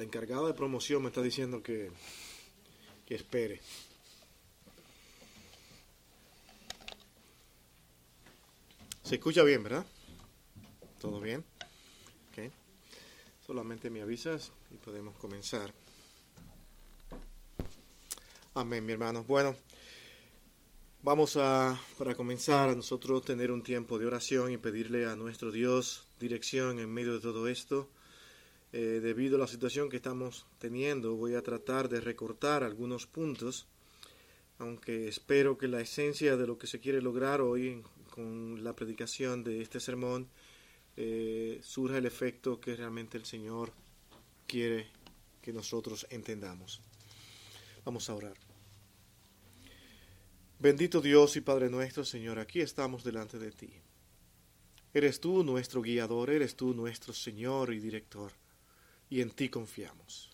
la encargada de promoción me está diciendo que, que espere. Se escucha bien, ¿verdad? ¿Todo bien? Ok. Solamente me avisas y podemos comenzar. Amén, mi hermano. Bueno, vamos a, para comenzar, a nosotros tener un tiempo de oración y pedirle a nuestro Dios dirección en medio de todo esto. Eh, debido a la situación que estamos teniendo, voy a tratar de recortar algunos puntos, aunque espero que la esencia de lo que se quiere lograr hoy con la predicación de este sermón eh, surja el efecto que realmente el Señor quiere que nosotros entendamos. Vamos a orar. Bendito Dios y Padre nuestro, Señor, aquí estamos delante de ti. Eres tú nuestro guiador, eres tú nuestro Señor y director y en ti confiamos.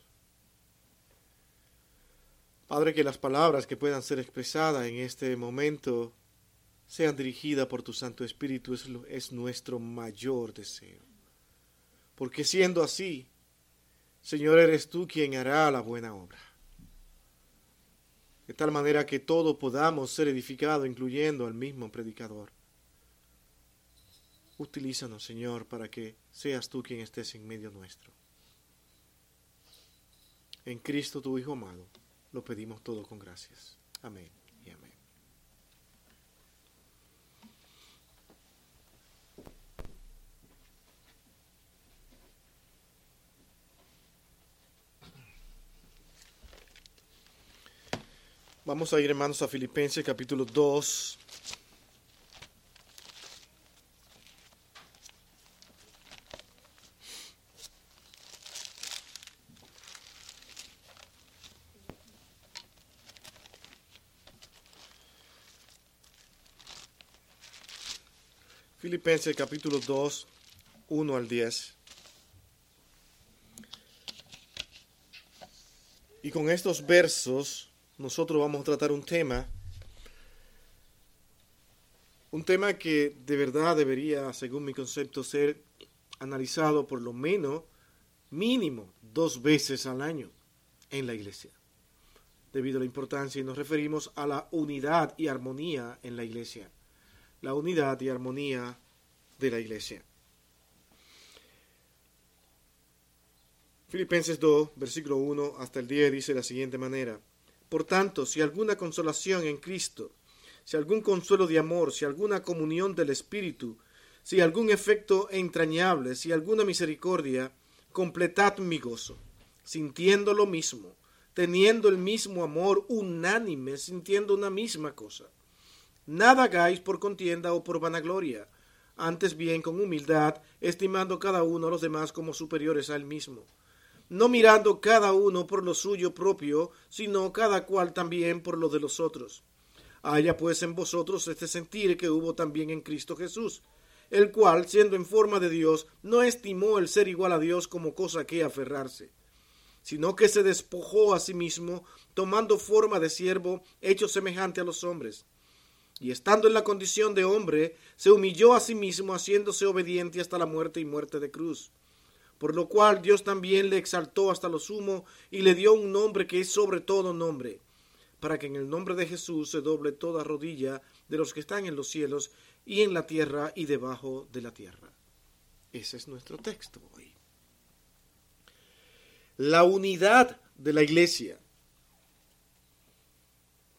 Padre, que las palabras que puedan ser expresadas en este momento sean dirigidas por tu Santo Espíritu es, es nuestro mayor deseo. Porque siendo así, Señor, eres tú quien hará la buena obra. De tal manera que todos podamos ser edificados, incluyendo al mismo predicador. Utilízanos, Señor, para que seas tú quien estés en medio nuestro. En Cristo tu Hijo amado, lo pedimos todo con gracias. Amén y amén. Vamos a ir, hermanos, a Filipenses capítulo 2. Filipenses capítulo 2, 1 al 10. Y con estos versos nosotros vamos a tratar un tema, un tema que de verdad debería, según mi concepto, ser analizado por lo menos mínimo dos veces al año en la iglesia, debido a la importancia y nos referimos a la unidad y armonía en la iglesia la unidad y armonía de la iglesia. Filipenses 2, versículo 1 hasta el 10 dice de la siguiente manera, Por tanto, si alguna consolación en Cristo, si algún consuelo de amor, si alguna comunión del Espíritu, si algún efecto entrañable, si alguna misericordia, completad mi gozo, sintiendo lo mismo, teniendo el mismo amor unánime, sintiendo una misma cosa. Nada hagáis por contienda o por vanagloria, antes bien con humildad, estimando cada uno a los demás como superiores a él mismo, no mirando cada uno por lo suyo propio, sino cada cual también por lo de los otros. Haya pues en vosotros este sentir que hubo también en Cristo Jesús, el cual, siendo en forma de Dios, no estimó el ser igual a Dios como cosa que aferrarse, sino que se despojó a sí mismo, tomando forma de siervo, hecho semejante a los hombres y estando en la condición de hombre, se humilló a sí mismo, haciéndose obediente hasta la muerte y muerte de cruz. Por lo cual Dios también le exaltó hasta lo sumo y le dio un nombre que es sobre todo nombre, para que en el nombre de Jesús se doble toda rodilla de los que están en los cielos y en la tierra y debajo de la tierra. Ese es nuestro texto hoy. La unidad de la iglesia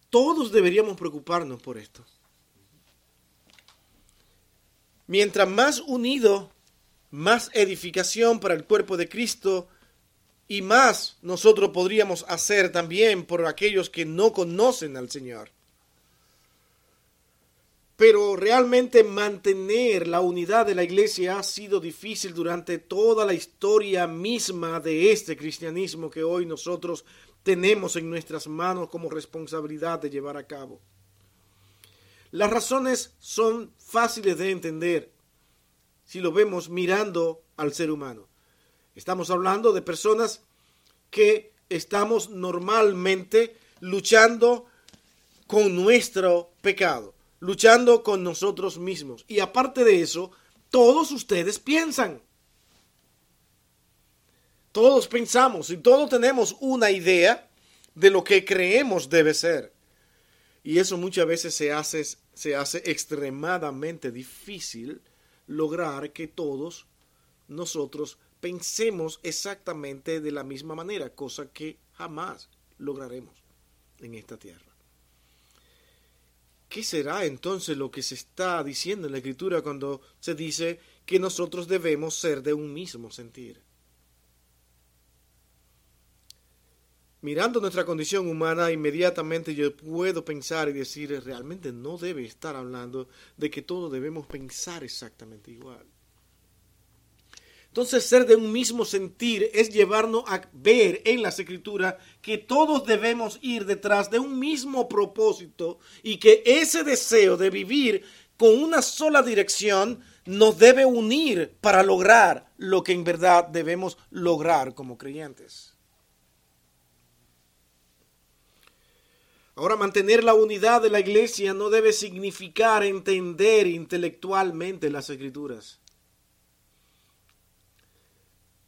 todos deberíamos preocuparnos por esto. Mientras más unido, más edificación para el cuerpo de Cristo y más nosotros podríamos hacer también por aquellos que no conocen al Señor. Pero realmente mantener la unidad de la iglesia ha sido difícil durante toda la historia misma de este cristianismo que hoy nosotros tenemos en nuestras manos como responsabilidad de llevar a cabo. Las razones son fáciles de entender si lo vemos mirando al ser humano. Estamos hablando de personas que estamos normalmente luchando con nuestro pecado, luchando con nosotros mismos. Y aparte de eso, todos ustedes piensan. Todos pensamos y todos tenemos una idea de lo que creemos debe ser. Y eso muchas veces se hace, se hace extremadamente difícil lograr que todos nosotros pensemos exactamente de la misma manera, cosa que jamás lograremos en esta tierra. ¿Qué será entonces lo que se está diciendo en la escritura cuando se dice que nosotros debemos ser de un mismo sentir? Mirando nuestra condición humana, inmediatamente yo puedo pensar y decir, realmente no debe estar hablando de que todos debemos pensar exactamente igual. Entonces, ser de un mismo sentir es llevarnos a ver en las escrituras que todos debemos ir detrás de un mismo propósito y que ese deseo de vivir con una sola dirección nos debe unir para lograr lo que en verdad debemos lograr como creyentes. Ahora, mantener la unidad de la iglesia no debe significar entender intelectualmente las escrituras.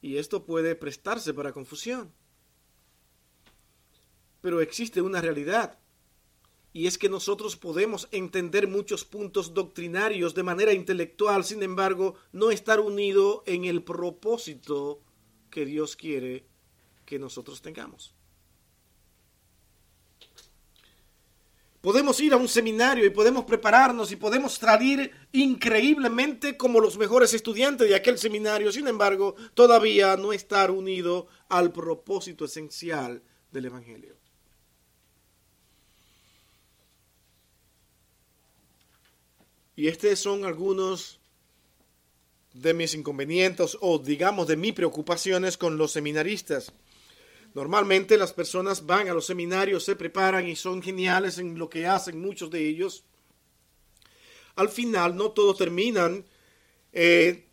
Y esto puede prestarse para confusión. Pero existe una realidad. Y es que nosotros podemos entender muchos puntos doctrinarios de manera intelectual, sin embargo, no estar unido en el propósito que Dios quiere que nosotros tengamos. Podemos ir a un seminario y podemos prepararnos y podemos salir increíblemente como los mejores estudiantes de aquel seminario, sin embargo, todavía no estar unido al propósito esencial del Evangelio. Y estos son algunos de mis inconvenientes o digamos de mis preocupaciones con los seminaristas. Normalmente las personas van a los seminarios, se preparan y son geniales en lo que hacen muchos de ellos. Al final no todos terminan eh,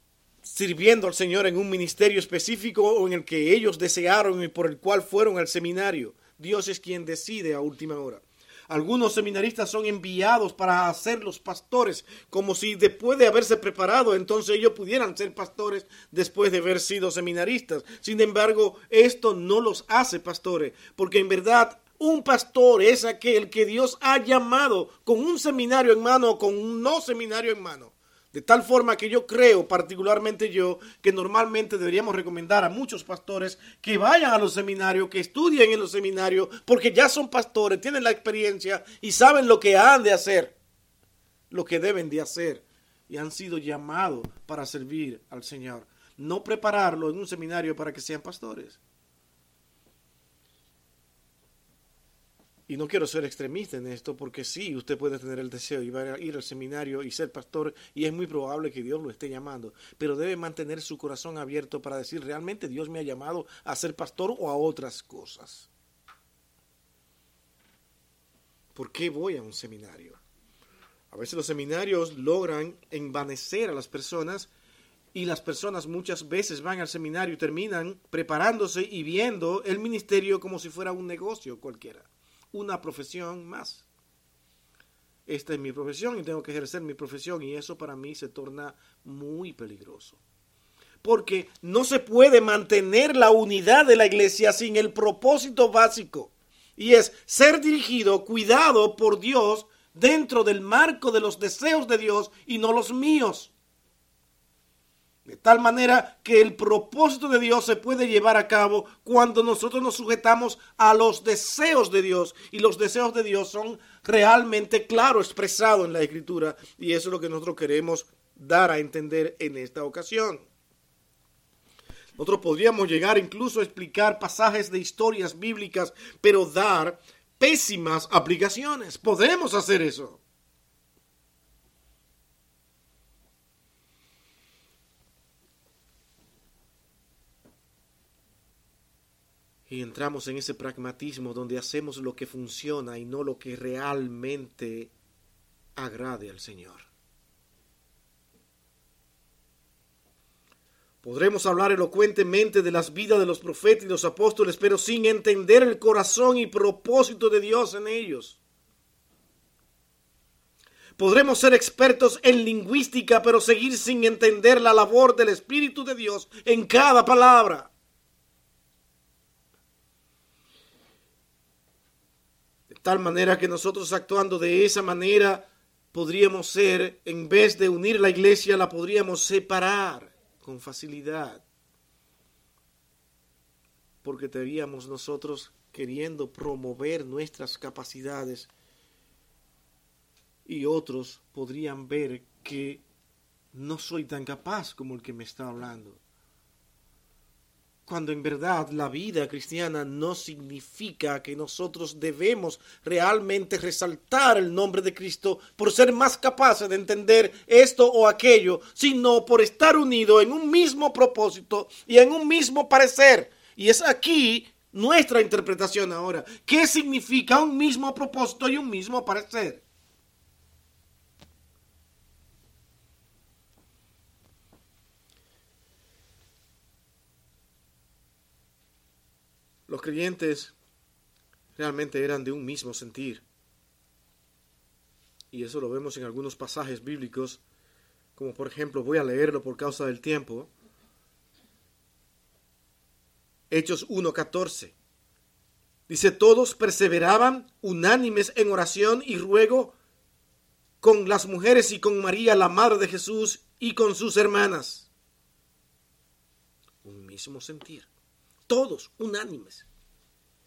sirviendo al Señor en un ministerio específico o en el que ellos desearon y por el cual fueron al seminario. Dios es quien decide a última hora. Algunos seminaristas son enviados para ser los pastores, como si después de haberse preparado, entonces ellos pudieran ser pastores después de haber sido seminaristas. Sin embargo, esto no los hace pastores, porque en verdad un pastor es aquel que Dios ha llamado con un seminario en mano o con un no seminario en mano. De tal forma que yo creo, particularmente yo, que normalmente deberíamos recomendar a muchos pastores que vayan a los seminarios, que estudien en los seminarios, porque ya son pastores, tienen la experiencia y saben lo que han de hacer, lo que deben de hacer, y han sido llamados para servir al Señor. No prepararlo en un seminario para que sean pastores. Y no quiero ser extremista en esto, porque sí, usted puede tener el deseo y va a ir al seminario y ser pastor, y es muy probable que Dios lo esté llamando, pero debe mantener su corazón abierto para decir, realmente Dios me ha llamado a ser pastor o a otras cosas. ¿Por qué voy a un seminario? A veces los seminarios logran envanecer a las personas y las personas muchas veces van al seminario y terminan preparándose y viendo el ministerio como si fuera un negocio cualquiera una profesión más. Esta es mi profesión y tengo que ejercer mi profesión y eso para mí se torna muy peligroso. Porque no se puede mantener la unidad de la iglesia sin el propósito básico y es ser dirigido, cuidado por Dios dentro del marco de los deseos de Dios y no los míos. De tal manera que el propósito de Dios se puede llevar a cabo cuando nosotros nos sujetamos a los deseos de Dios. Y los deseos de Dios son realmente claro expresados en la Escritura. Y eso es lo que nosotros queremos dar a entender en esta ocasión. Nosotros podríamos llegar incluso a explicar pasajes de historias bíblicas, pero dar pésimas aplicaciones. Podemos hacer eso. Y entramos en ese pragmatismo donde hacemos lo que funciona y no lo que realmente agrade al Señor. Podremos hablar elocuentemente de las vidas de los profetas y los apóstoles, pero sin entender el corazón y propósito de Dios en ellos. Podremos ser expertos en lingüística, pero seguir sin entender la labor del Espíritu de Dios en cada palabra. Tal manera que nosotros actuando de esa manera podríamos ser, en vez de unir la iglesia, la podríamos separar con facilidad. Porque estaríamos nosotros queriendo promover nuestras capacidades y otros podrían ver que no soy tan capaz como el que me está hablando. Cuando en verdad la vida cristiana no significa que nosotros debemos realmente resaltar el nombre de Cristo por ser más capaces de entender esto o aquello, sino por estar unidos en un mismo propósito y en un mismo parecer. Y es aquí nuestra interpretación ahora. ¿Qué significa un mismo propósito y un mismo parecer? Los creyentes realmente eran de un mismo sentir. Y eso lo vemos en algunos pasajes bíblicos, como por ejemplo, voy a leerlo por causa del tiempo. Hechos 1.14. Dice, todos perseveraban unánimes en oración y ruego con las mujeres y con María, la madre de Jesús, y con sus hermanas. Un mismo sentir todos unánimes.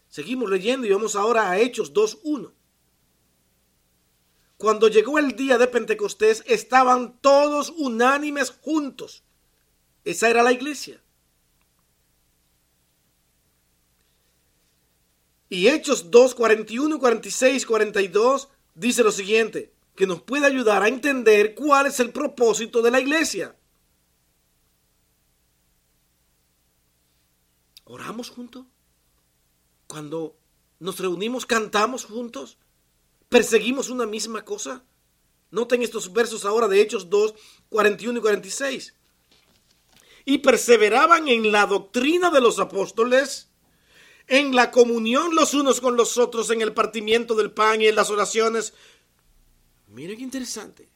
Seguimos leyendo y vamos ahora a Hechos 2.1. Cuando llegó el día de Pentecostés, estaban todos unánimes juntos. Esa era la iglesia. Y Hechos 2, 41, 46, 42 dice lo siguiente, que nos puede ayudar a entender cuál es el propósito de la iglesia. ¿Oramos juntos? Cuando nos reunimos, cantamos juntos, perseguimos una misma cosa. Noten estos versos ahora de Hechos 2, 41 y 46. Y perseveraban en la doctrina de los apóstoles, en la comunión los unos con los otros, en el partimiento del pan y en las oraciones. Miren qué interesante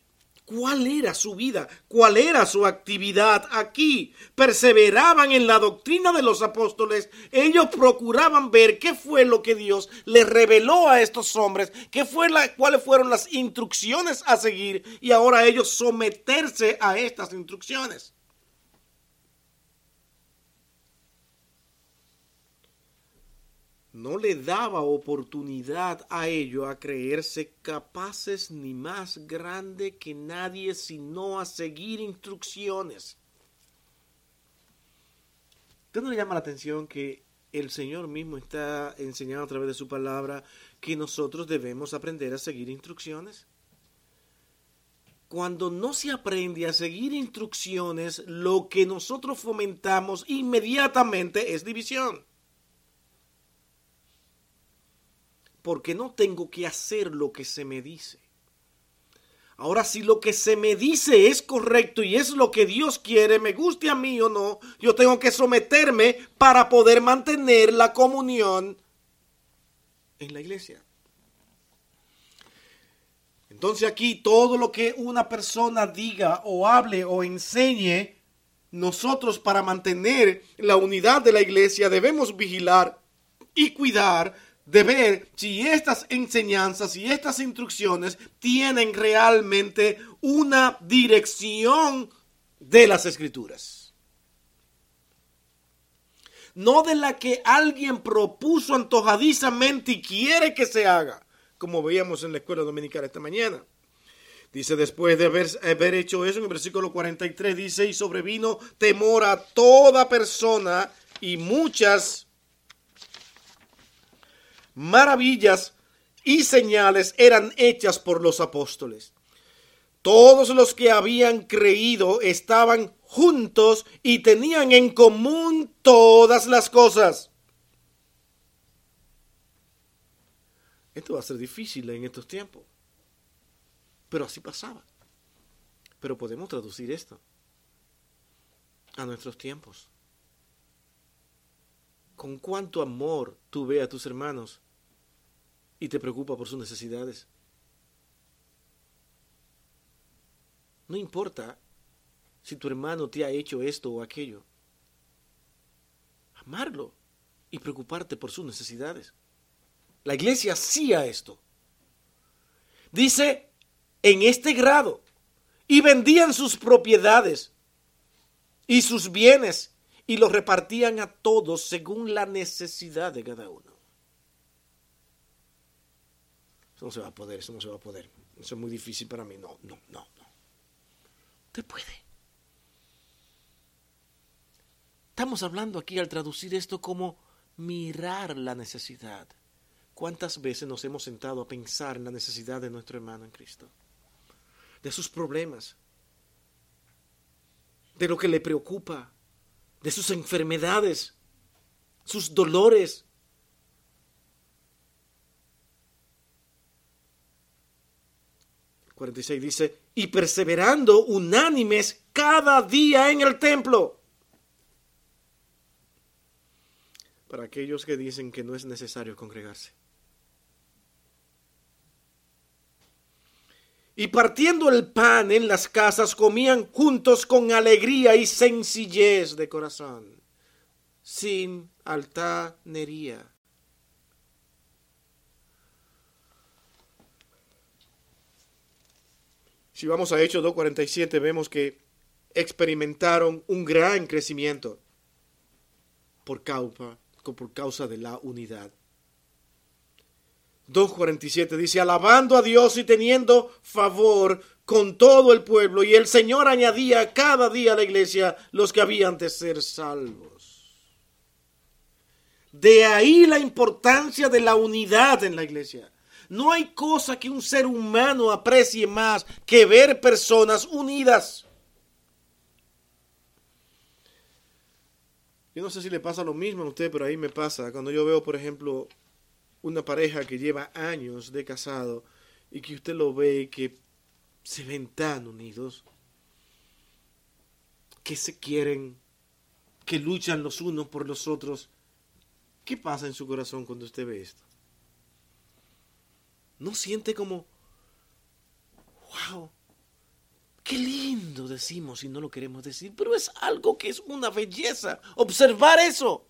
cuál era su vida, cuál era su actividad aquí. Perseveraban en la doctrina de los apóstoles. Ellos procuraban ver qué fue lo que Dios les reveló a estos hombres, qué fue la, cuáles fueron las instrucciones a seguir y ahora ellos someterse a estas instrucciones. No le daba oportunidad a ellos a creerse capaces ni más grande que nadie, sino a seguir instrucciones. ¿Usted no le llama la atención que el Señor mismo está enseñando a través de su palabra que nosotros debemos aprender a seguir instrucciones? Cuando no se aprende a seguir instrucciones, lo que nosotros fomentamos inmediatamente es división. Porque no tengo que hacer lo que se me dice. Ahora, si lo que se me dice es correcto y es lo que Dios quiere, me guste a mí o no, yo tengo que someterme para poder mantener la comunión en la iglesia. Entonces aquí todo lo que una persona diga o hable o enseñe, nosotros para mantener la unidad de la iglesia debemos vigilar y cuidar de ver si estas enseñanzas y estas instrucciones tienen realmente una dirección de las escrituras. No de la que alguien propuso antojadizamente y quiere que se haga, como veíamos en la escuela dominical esta mañana. Dice, después de haber, hecho eso, en el versículo 43 dice, y sobrevino temor a toda persona y muchas maravillas y señales eran hechas por los apóstoles. Todos los que habían creído estaban juntos y tenían en común todas las cosas. Esto va a ser difícil en estos tiempos. Pero así pasaba. Pero podemos traducir esto a nuestros tiempos. Con cuánto amor tú ve a tus hermanos y te preocupa por sus necesidades. No importa si tu hermano te ha hecho esto o aquello. Amarlo y preocuparte por sus necesidades. La iglesia hacía esto. Dice, en este grado, y vendían sus propiedades y sus bienes y los repartían a todos según la necesidad de cada uno. Eso no se va a poder, eso no se va a poder. Eso es muy difícil para mí. No, no, no, no. Usted puede. Estamos hablando aquí al traducir esto como mirar la necesidad. ¿Cuántas veces nos hemos sentado a pensar en la necesidad de nuestro hermano en Cristo? De sus problemas, de lo que le preocupa, de sus enfermedades, sus dolores. 46 dice, y perseverando unánimes cada día en el templo. Para aquellos que dicen que no es necesario congregarse. y partiendo el pan en las casas comían juntos con alegría y sencillez de corazón, sin altanería. Si vamos a Hechos 2.47 vemos que experimentaron un gran crecimiento por causa, por causa de la unidad. 2.47 dice, alabando a Dios y teniendo favor con todo el pueblo, y el Señor añadía cada día a la iglesia los que habían de ser salvos. De ahí la importancia de la unidad en la iglesia. No hay cosa que un ser humano aprecie más que ver personas unidas. Yo no sé si le pasa lo mismo a usted, pero ahí me pasa. Cuando yo veo, por ejemplo, una pareja que lleva años de casado y que usted lo ve que se ven tan unidos, que se quieren, que luchan los unos por los otros. ¿Qué pasa en su corazón cuando usted ve esto? ¿No siente como, wow, qué lindo decimos y no lo queremos decir, pero es algo que es una belleza, observar eso.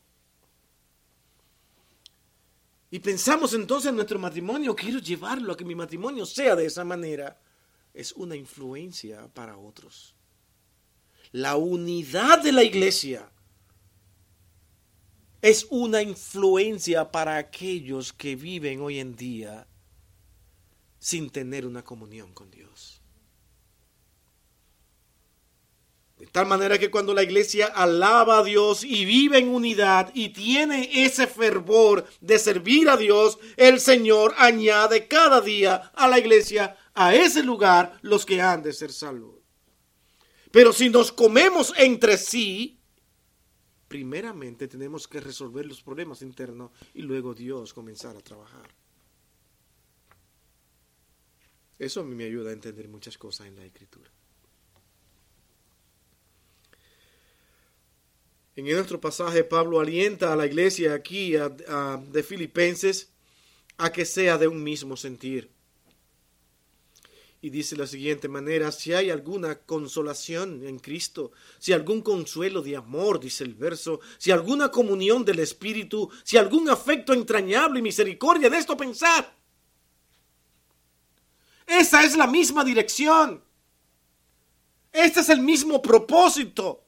Y pensamos entonces en nuestro matrimonio, quiero llevarlo a que mi matrimonio sea de esa manera. Es una influencia para otros. La unidad de la iglesia es una influencia para aquellos que viven hoy en día sin tener una comunión con Dios. De tal manera que cuando la iglesia alaba a Dios y vive en unidad y tiene ese fervor de servir a Dios, el Señor añade cada día a la iglesia, a ese lugar, los que han de ser salvos. Pero si nos comemos entre sí, primeramente tenemos que resolver los problemas internos y luego Dios comenzar a trabajar. Eso a mí me ayuda a entender muchas cosas en la escritura. En nuestro pasaje, Pablo alienta a la iglesia aquí de Filipenses a que sea de un mismo sentir. Y dice de la siguiente manera, si hay alguna consolación en Cristo, si algún consuelo de amor, dice el verso, si alguna comunión del Espíritu, si algún afecto entrañable y misericordia, de esto pensad. Esa es la misma dirección. Este es el mismo propósito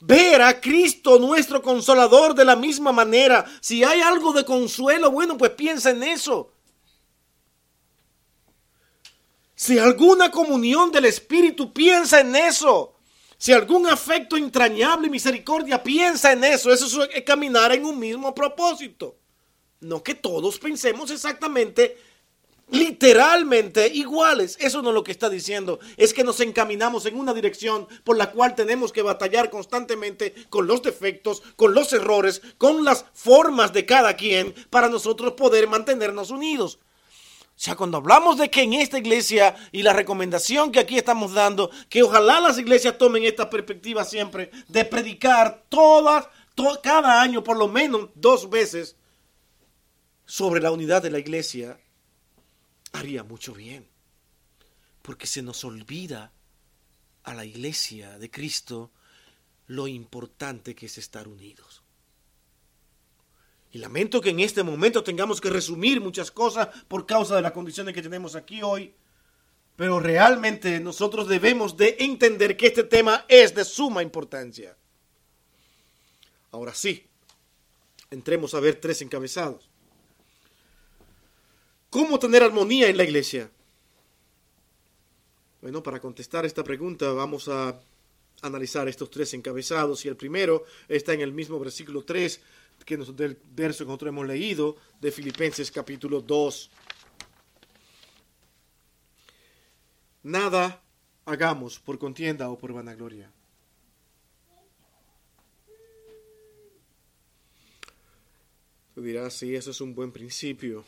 ver a Cristo nuestro consolador de la misma manera. Si hay algo de consuelo, bueno, pues piensa en eso. Si alguna comunión del Espíritu, piensa en eso. Si algún afecto entrañable y misericordia, piensa en eso. Eso es caminar en un mismo propósito. No que todos pensemos exactamente literalmente iguales. Eso no es lo que está diciendo. Es que nos encaminamos en una dirección por la cual tenemos que batallar constantemente con los defectos, con los errores, con las formas de cada quien para nosotros poder mantenernos unidos. O sea, cuando hablamos de que en esta iglesia y la recomendación que aquí estamos dando, que ojalá las iglesias tomen esta perspectiva siempre de predicar todas, cada año por lo menos dos veces sobre la unidad de la iglesia haría mucho bien, porque se nos olvida a la iglesia de Cristo lo importante que es estar unidos. Y lamento que en este momento tengamos que resumir muchas cosas por causa de las condiciones que tenemos aquí hoy. Pero realmente nosotros debemos de entender que este tema es de suma importancia. Ahora sí, entremos a ver tres encabezados. ¿Cómo tener armonía en la iglesia? Bueno, para contestar esta pregunta vamos a analizar estos tres encabezados y el primero está en el mismo versículo 3 que del verso que nosotros hemos leído de Filipenses capítulo 2. Nada hagamos por contienda o por vanagloria. Tú dirás, sí, eso es un buen principio.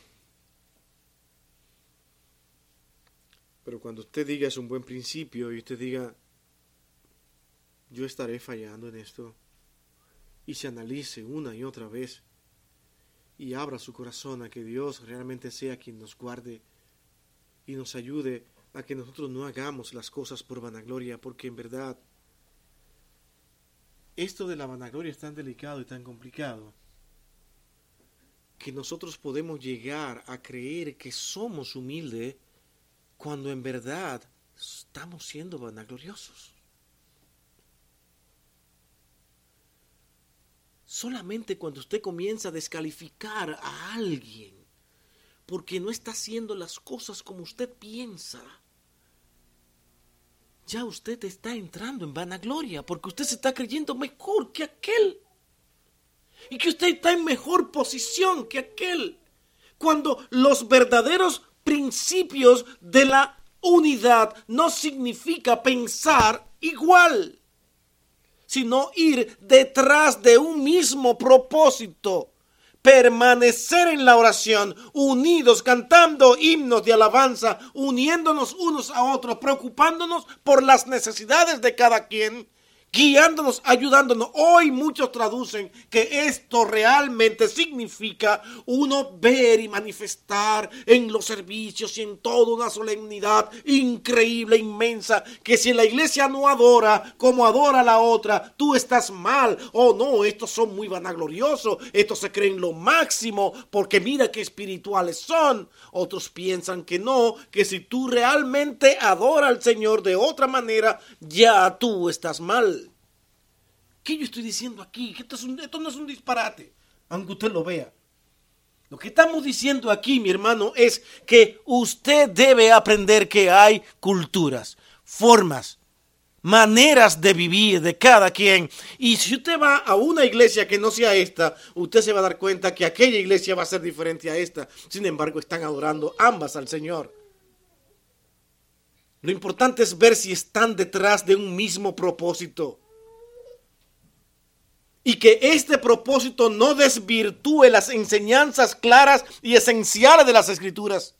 Pero cuando usted diga es un buen principio y usted diga, yo estaré fallando en esto, y se analice una y otra vez y abra su corazón a que Dios realmente sea quien nos guarde y nos ayude a que nosotros no hagamos las cosas por vanagloria, porque en verdad esto de la vanagloria es tan delicado y tan complicado que nosotros podemos llegar a creer que somos humildes cuando en verdad estamos siendo vanagloriosos. Solamente cuando usted comienza a descalificar a alguien porque no está haciendo las cosas como usted piensa, ya usted está entrando en vanagloria porque usted se está creyendo mejor que aquel. Y que usted está en mejor posición que aquel. Cuando los verdaderos principios de la unidad no significa pensar igual sino ir detrás de un mismo propósito. Permanecer en la oración, unidos, cantando himnos de alabanza, uniéndonos unos a otros, preocupándonos por las necesidades de cada quien guiándonos, ayudándonos. Hoy muchos traducen que esto realmente significa uno ver y manifestar en los servicios y en toda una solemnidad increíble, inmensa, que si la iglesia no adora como adora la otra, tú estás mal. Oh no, estos son muy vanagloriosos, estos se creen lo máximo porque mira qué espirituales son. Otros piensan que no, que si tú realmente adoras al Señor de otra manera, ya tú estás mal. ¿Qué yo estoy diciendo aquí? esto, esto no es un disparate, aunque usted lo vea. Lo que estamos diciendo aquí, mi hermano, es que usted debe aprender que hay culturas, formas, maneras de vivir de cada quien. Y si usted va a una iglesia que no sea esta, usted se va a dar cuenta que aquella iglesia va a ser diferente a esta. Sin embargo, están adorando ambas al Señor. Lo importante es ver si están detrás de un mismo propósito y que este propósito no desvirtúe las enseñanzas claras y esenciales de las escrituras.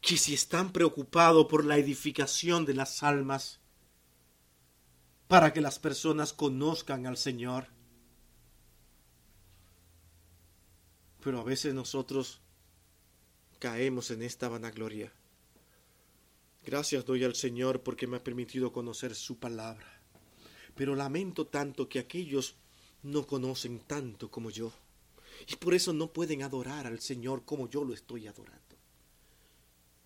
Que si están preocupados por la edificación de las almas, para que las personas conozcan al Señor. Pero a veces nosotros caemos en esta vanagloria. Gracias doy al Señor porque me ha permitido conocer su palabra. Pero lamento tanto que aquellos no conocen tanto como yo. Y por eso no pueden adorar al Señor como yo lo estoy adorando.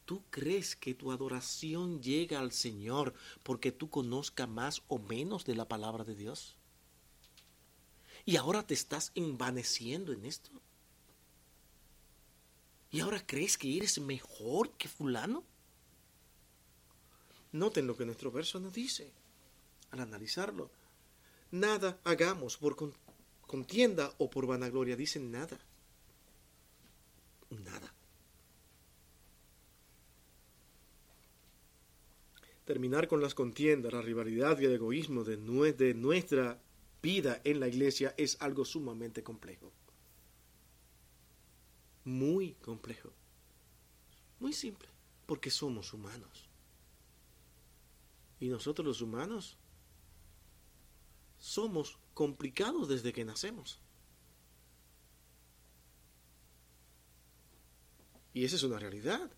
¿Tú crees que tu adoración llega al Señor porque tú conozcas más o menos de la palabra de Dios? ¿Y ahora te estás envaneciendo en esto? ¿Y ahora crees que eres mejor que fulano? Noten lo que nuestro verso nos dice al analizarlo. Nada hagamos por contienda o por vanagloria. Dicen nada. Nada. Terminar con las contiendas, la rivalidad y el egoísmo de, de nuestra vida en la iglesia es algo sumamente complejo. Muy complejo. Muy simple, porque somos humanos. Y nosotros los humanos somos complicados desde que nacemos. Y esa es una realidad.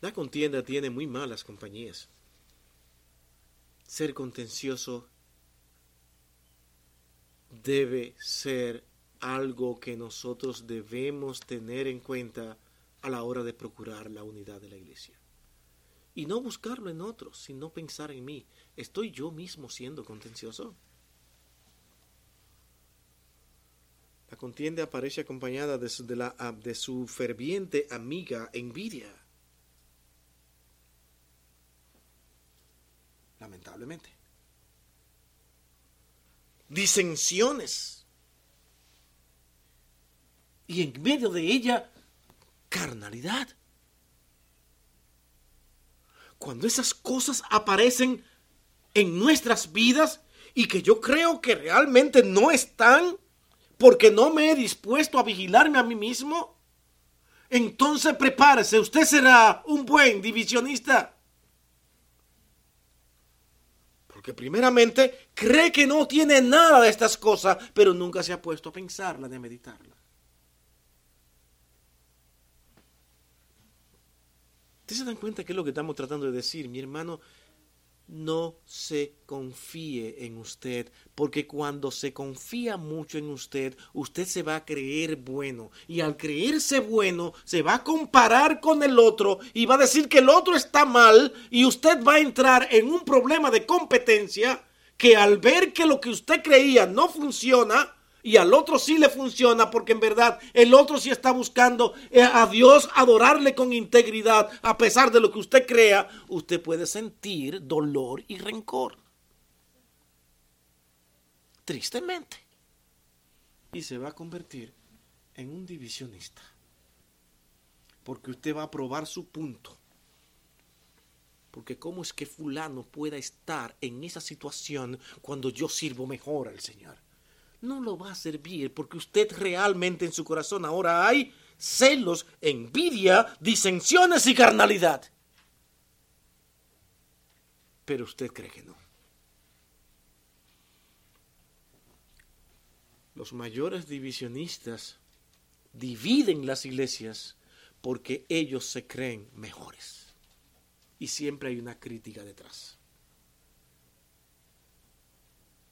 La contienda tiene muy malas compañías. Ser contencioso debe ser algo que nosotros debemos tener en cuenta a la hora de procurar la unidad de la iglesia. Y no buscarlo en otros, sino pensar en mí. ¿Estoy yo mismo siendo contencioso? La contienda aparece acompañada de su, su ferviente amiga envidia. Lamentablemente. Disensiones. Y en medio de ella, carnalidad. Cuando esas cosas aparecen en nuestras vidas y que yo creo que realmente no están porque no me he dispuesto a vigilarme a mí mismo, entonces prepárese, usted será un buen divisionista. Porque primeramente cree que no tiene nada de estas cosas, pero nunca se ha puesto a pensarla, a meditarla. ¿Ustedes se dan cuenta que es lo que estamos tratando de decir, mi hermano? no se confíe en usted, porque cuando se confía mucho en usted, usted se va a creer bueno, y al creerse bueno, se va a comparar con el otro y va a decir que el otro está mal, y usted va a entrar en un problema de competencia que al ver que lo que usted creía no funciona, y al otro sí le funciona porque en verdad el otro sí está buscando eh, a Dios adorarle con integridad a pesar de lo que usted crea, usted puede sentir dolor y rencor. Tristemente. Y se va a convertir en un divisionista. Porque usted va a probar su punto. Porque cómo es que fulano pueda estar en esa situación cuando yo sirvo mejor al Señor no lo va a servir porque usted realmente en su corazón ahora hay celos, envidia, disensiones y carnalidad. Pero usted cree que no. Los mayores divisionistas dividen las iglesias porque ellos se creen mejores. Y siempre hay una crítica detrás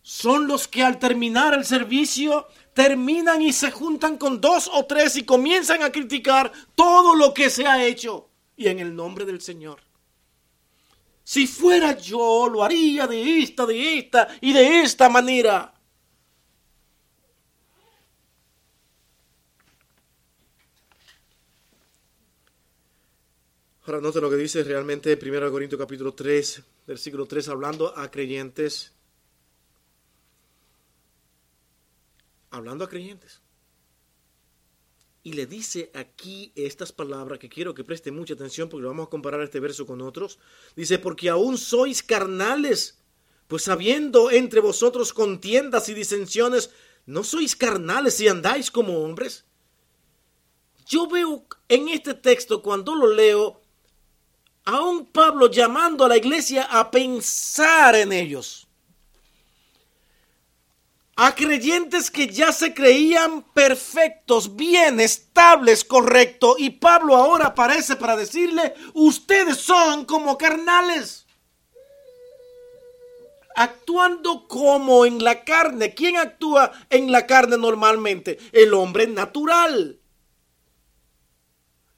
son los que al terminar el servicio terminan y se juntan con dos o tres y comienzan a criticar todo lo que se ha hecho y en el nombre del Señor. Si fuera yo, lo haría de esta, de esta y de esta manera. Ahora note lo que dice realmente 1 Corintios capítulo 3, versículo 3, hablando a creyentes hablando a creyentes. Y le dice aquí estas palabras que quiero que preste mucha atención porque vamos a comparar este verso con otros. Dice, porque aún sois carnales, pues habiendo entre vosotros contiendas y disensiones, ¿no sois carnales y andáis como hombres? Yo veo en este texto, cuando lo leo, a un Pablo llamando a la iglesia a pensar en ellos a creyentes que ya se creían perfectos, bien, estables, correctos. Y Pablo ahora aparece para decirle, ustedes son como carnales. Actuando como en la carne. ¿Quién actúa en la carne normalmente? El hombre natural.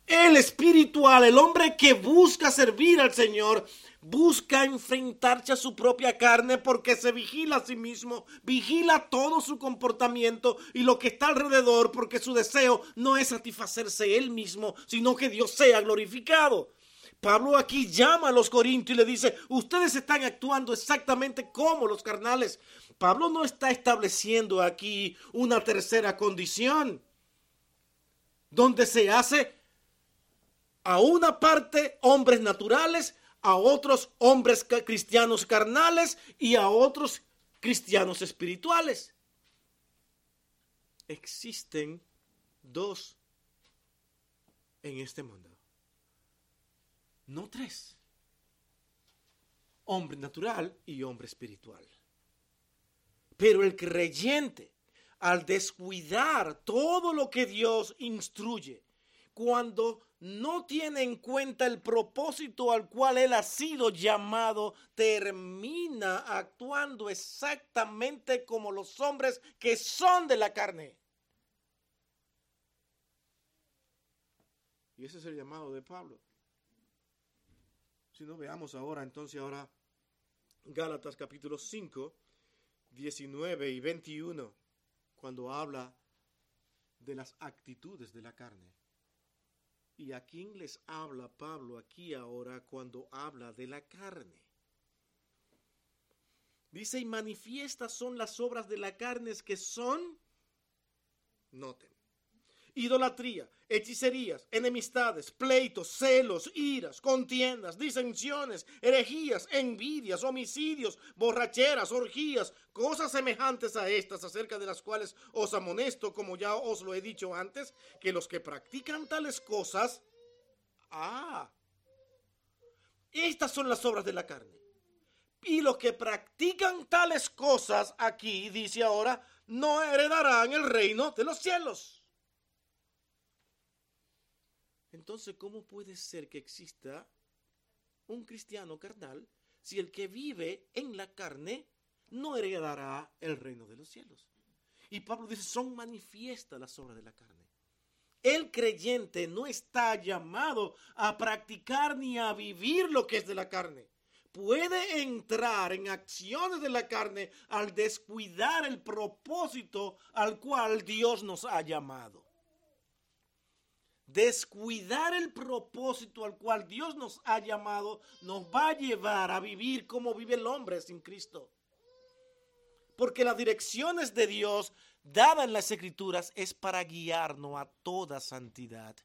El espiritual, el hombre que busca servir al Señor, busca enfrentarse a su propia carne porque se vigila a sí mismo, vigila todo su comportamiento y lo que está alrededor porque su deseo no es satisfacerse él mismo, sino que Dios sea glorificado. Pablo aquí llama a los corintios y le dice, ustedes están actuando exactamente como los carnales. Pablo no está estableciendo aquí una tercera condición donde se hace a una parte hombres naturales a otros hombres cristianos carnales y a otros cristianos espirituales. Existen dos en este mundo. No tres. Hombre natural y hombre espiritual. Pero el creyente, al descuidar todo lo que Dios instruye, cuando no tiene en cuenta el propósito al cual él ha sido llamado, termina actuando exactamente como los hombres que son de la carne. Y ese es el llamado de Pablo. Si no veamos ahora, entonces ahora Gálatas capítulo 5, 19 y 21, cuando habla de las actitudes de la carne. ¿Y a quién les habla Pablo aquí ahora cuando habla de la carne? Dice, y manifiestas son las obras de la carne que son, noten, idolatría, hechicerías, enemistades, pleitos, celos, iras, contiendas, disensiones, herejías, envidias, homicidios, borracheras, orgías, cosas semejantes a estas, acerca de las cuales os amonesto, como ya os lo he dicho antes, que los que practican tales cosas, ah, estas son las obras de la carne. Y los que practican tales cosas, aquí dice ahora, no heredarán el reino de los cielos. Entonces, ¿cómo puede ser que exista un cristiano carnal si el que vive en la carne no heredará el reino de los cielos? Y Pablo dice, son manifiestas las obras de la carne. El creyente no está llamado a practicar ni a vivir lo que es de la carne. Puede entrar en acciones de la carne al descuidar el propósito al cual Dios nos ha llamado. Descuidar el propósito al cual Dios nos ha llamado nos va a llevar a vivir como vive el hombre sin Cristo. Porque las direcciones de Dios dadas en las escrituras es para guiarnos a toda santidad.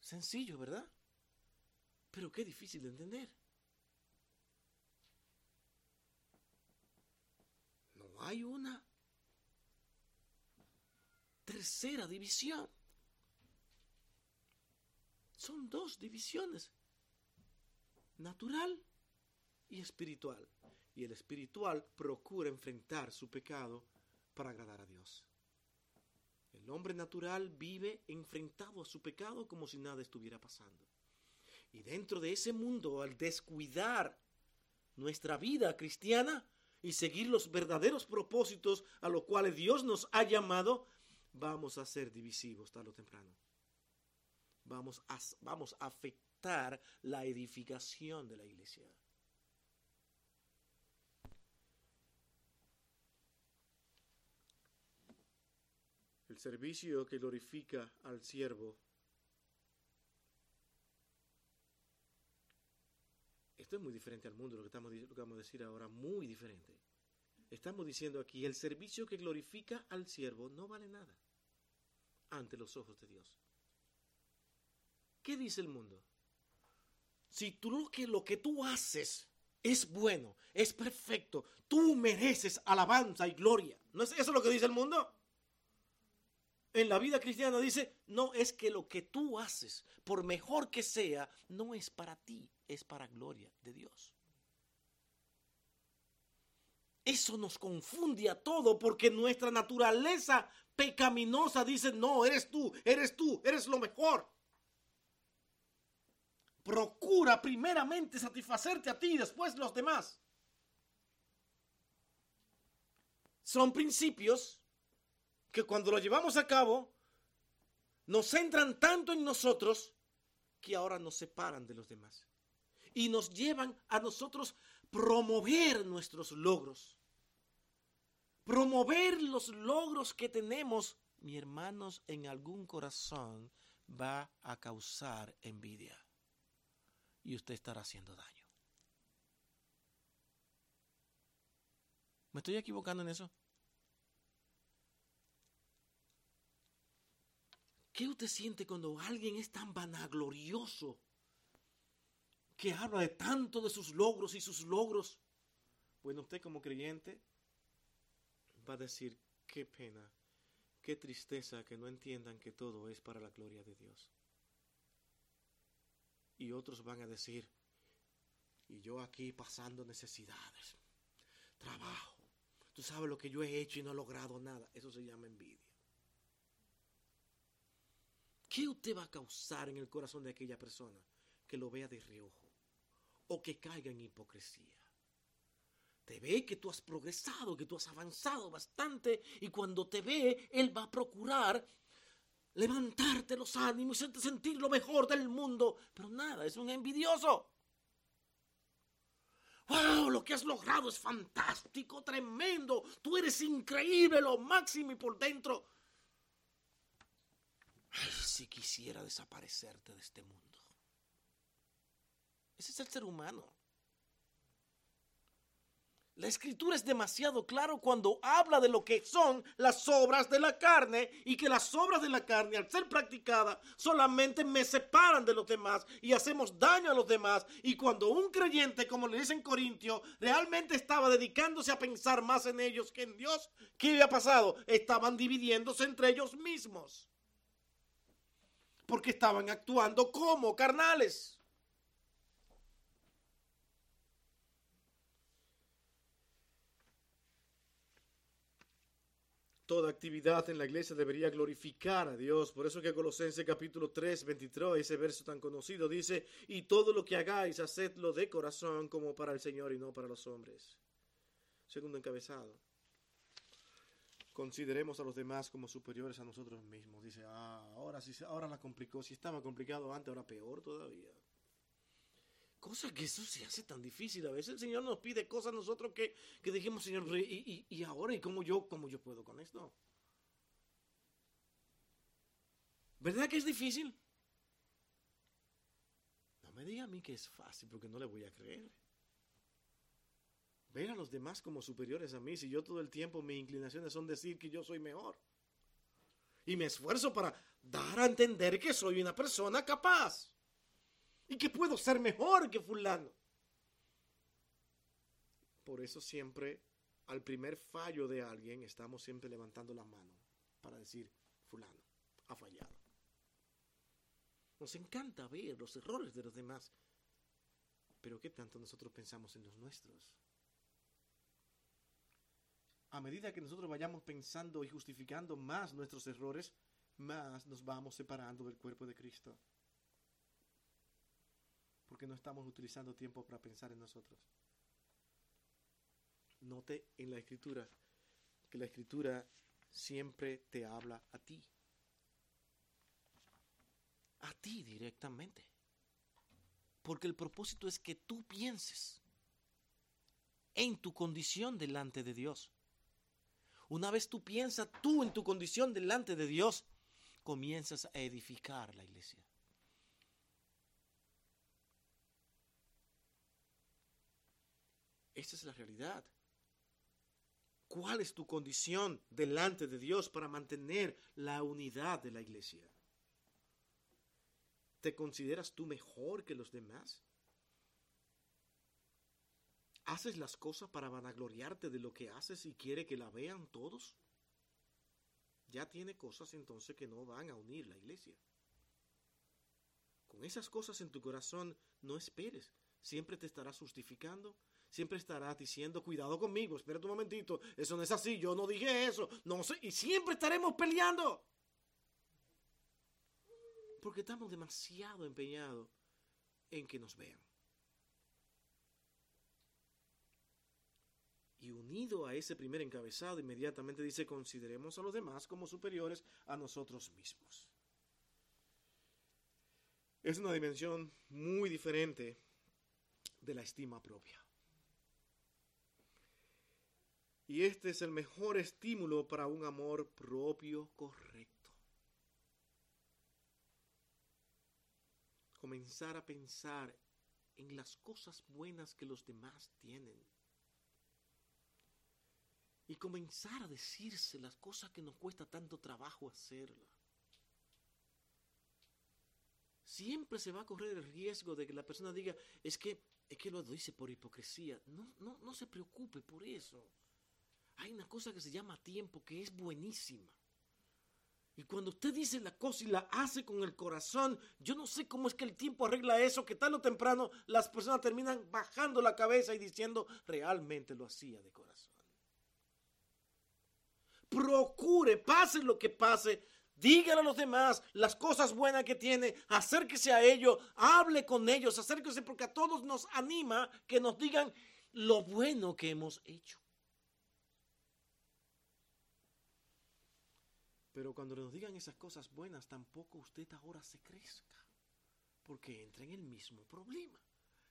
Sencillo, ¿verdad? Pero qué difícil de entender. No hay una tercera división. Son dos divisiones, natural y espiritual. Y el espiritual procura enfrentar su pecado para agradar a Dios. El hombre natural vive enfrentado a su pecado como si nada estuviera pasando. Y dentro de ese mundo, al descuidar nuestra vida cristiana y seguir los verdaderos propósitos a los cuales Dios nos ha llamado, vamos a ser divisivos tarde o temprano. Vamos a, vamos a afectar la edificación de la iglesia. El servicio que glorifica al siervo. Esto es muy diferente al mundo, lo que, estamos, lo que vamos a decir ahora, muy diferente. Estamos diciendo aquí, el servicio que glorifica al siervo no vale nada ante los ojos de Dios. ¿Qué dice el mundo? Si tú lo que, lo que tú haces es bueno, es perfecto, tú mereces alabanza y gloria. ¿No es eso lo que dice el mundo? En la vida cristiana dice, no es que lo que tú haces, por mejor que sea, no es para ti, es para gloria de Dios. Eso nos confunde a todo porque nuestra naturaleza pecaminosa dice, no, eres tú, eres tú, eres lo mejor. Procura primeramente satisfacerte a ti y después los demás. Son principios que cuando los llevamos a cabo nos centran tanto en nosotros que ahora nos separan de los demás y nos llevan a nosotros promover nuestros logros. Promover los logros que tenemos, mi hermanos, en algún corazón va a causar envidia. Y usted estará haciendo daño. ¿Me estoy equivocando en eso? ¿Qué usted siente cuando alguien es tan vanaglorioso que habla de tanto de sus logros y sus logros. Bueno, usted como creyente va a decir, qué pena, qué tristeza que no entiendan que todo es para la gloria de Dios. Y otros van a decir, y yo aquí pasando necesidades, trabajo, tú sabes lo que yo he hecho y no he logrado nada, eso se llama envidia. ¿qué usted va a causar en el corazón de aquella persona que lo vea de reojo o que caiga en hipocresía? Te ve que tú has progresado, que tú has avanzado bastante y cuando te ve, él va a procurar levantarte los ánimos hacerte sentir lo mejor del mundo. Pero nada, es un envidioso. ¡Wow! Lo que has logrado es fantástico, tremendo. Tú eres increíble, lo máximo y por dentro. Ay, si quisiera desaparecerte de este mundo. Ese es el ser humano. La escritura es demasiado claro cuando habla de lo que son las obras de la carne y que las obras de la carne al ser practicadas solamente me separan de los demás y hacemos daño a los demás. Y cuando un creyente, como le dice en Corintio, realmente estaba dedicándose a pensar más en ellos que en Dios, ¿qué había pasado? Estaban dividiéndose entre ellos mismos. Porque estaban actuando como carnales. Toda actividad en la iglesia debería glorificar a Dios. Por eso que Colosenses capítulo 3, 23, ese verso tan conocido, dice, y todo lo que hagáis, hacedlo de corazón como para el Señor y no para los hombres. Segundo encabezado. Consideremos a los demás como superiores a nosotros mismos. Dice, ah, ahora, sí, ahora la complicó. Si estaba complicado antes, ahora peor todavía. Cosa que eso se hace tan difícil. A veces el Señor nos pide cosas nosotros que, que dijimos, Señor, ¿y, y, y ahora? ¿Y cómo yo, cómo yo puedo con esto? ¿Verdad que es difícil? No me diga a mí que es fácil porque no le voy a creer. Ver a los demás como superiores a mí si yo todo el tiempo mis inclinaciones son decir que yo soy mejor. Y me esfuerzo para dar a entender que soy una persona capaz y que puedo ser mejor que fulano. Por eso siempre al primer fallo de alguien estamos siempre levantando la mano para decir fulano ha fallado. Nos encanta ver los errores de los demás, pero ¿qué tanto nosotros pensamos en los nuestros? A medida que nosotros vayamos pensando y justificando más nuestros errores, más nos vamos separando del cuerpo de Cristo porque no estamos utilizando tiempo para pensar en nosotros. Note en la escritura que la escritura siempre te habla a ti. A ti directamente. Porque el propósito es que tú pienses en tu condición delante de Dios. Una vez tú piensas tú en tu condición delante de Dios, comienzas a edificar la iglesia. Esa es la realidad. ¿Cuál es tu condición delante de Dios para mantener la unidad de la iglesia? ¿Te consideras tú mejor que los demás? ¿Haces las cosas para vanagloriarte de lo que haces y quiere que la vean todos? Ya tiene cosas entonces que no van a unir la iglesia. Con esas cosas en tu corazón no esperes. Siempre te estarás justificando, siempre estarás diciendo, cuidado conmigo, espérate un momentito, eso no es así, yo no dije eso, no sé, y siempre estaremos peleando. Porque estamos demasiado empeñados en que nos vean. Y unido a ese primer encabezado, inmediatamente dice, consideremos a los demás como superiores a nosotros mismos. Es una dimensión muy diferente de la estima propia. Y este es el mejor estímulo para un amor propio correcto. Comenzar a pensar en las cosas buenas que los demás tienen. Y comenzar a decirse las cosas que nos cuesta tanto trabajo hacerlas. Siempre se va a correr el riesgo de que la persona diga, es que, es que lo dice por hipocresía. No, no, no se preocupe por eso hay una cosa que se llama tiempo que es buenísima. Y cuando usted dice la cosa y la hace con el corazón, yo no sé cómo es que el tiempo arregla eso, que tarde o temprano las personas terminan bajando la cabeza y diciendo, realmente lo hacía de corazón. Procure, pase lo que pase, Dígale a los demás las cosas buenas que tiene, acérquese a ellos, hable con ellos, acérquese porque a todos nos anima que nos digan lo bueno que hemos hecho. Pero cuando nos digan esas cosas buenas, tampoco usted ahora se crezca, porque entra en el mismo problema.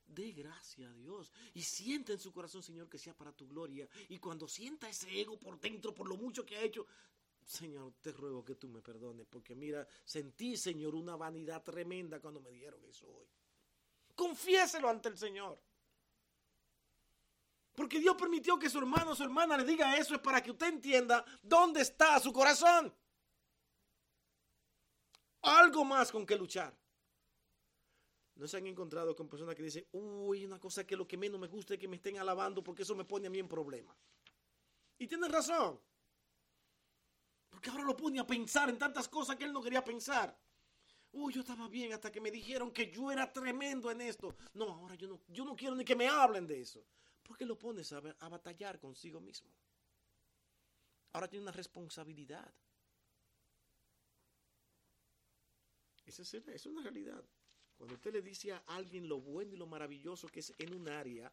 Dé gracia a Dios y sienta en su corazón, Señor, que sea para tu gloria. Y cuando sienta ese ego por dentro, por lo mucho que ha hecho, Señor, te ruego que tú me perdones, porque mira, sentí, Señor, una vanidad tremenda cuando me dieron eso hoy. Confiéselo ante el Señor. Porque Dios permitió que su hermano o su hermana le diga eso es para que usted entienda dónde está su corazón. Algo más con que luchar. No se han encontrado con personas que dicen, uy, una cosa que lo que menos me gusta es que me estén alabando porque eso me pone a mí en problema. Y tienen razón. Porque ahora lo pone a pensar en tantas cosas que él no quería pensar. Uy, yo estaba bien hasta que me dijeron que yo era tremendo en esto. No, ahora yo no, yo no quiero ni que me hablen de eso. Porque lo pones a, a batallar consigo mismo. Ahora tiene una responsabilidad. Esa es, una realidad. Cuando usted le dice a alguien lo bueno y lo maravilloso que es en un área,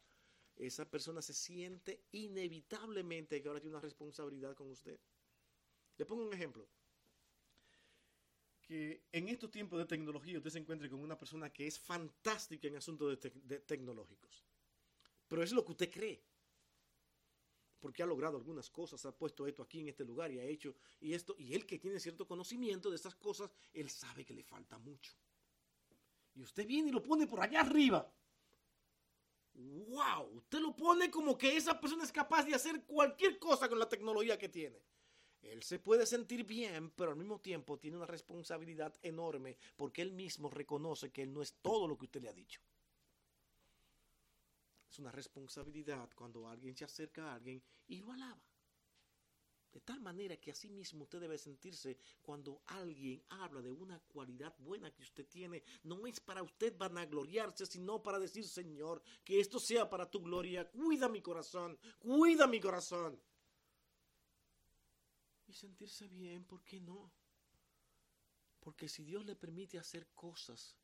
esa persona se siente inevitablemente que ahora tiene una responsabilidad con usted. Le pongo un ejemplo. Que en estos tiempos de tecnología usted se encuentre con una persona que es fantástica en asuntos de tecnológicos. Pero es lo que usted cree. Porque ha logrado algunas cosas, ha puesto esto aquí en este lugar y ha hecho y esto. Y él que tiene cierto conocimiento de estas cosas, él sabe que le falta mucho. Y usted viene y lo pone por allá arriba. ¡Wow! Usted lo pone como que esa persona es capaz de hacer cualquier cosa con la tecnología que tiene. Él se puede sentir bien, pero al mismo tiempo tiene una responsabilidad enorme porque él mismo reconoce que él no es todo lo que usted le ha dicho. Es una responsabilidad cuando alguien se acerca a alguien y lo alaba. De tal manera que así mismo usted debe sentirse cuando alguien habla de una cualidad buena que usted tiene. No es para usted vanagloriarse, sino para decir, Señor, que esto sea para tu gloria. Cuida mi corazón, cuida mi corazón. Y sentirse bien, ¿por qué no? Porque si Dios le permite hacer cosas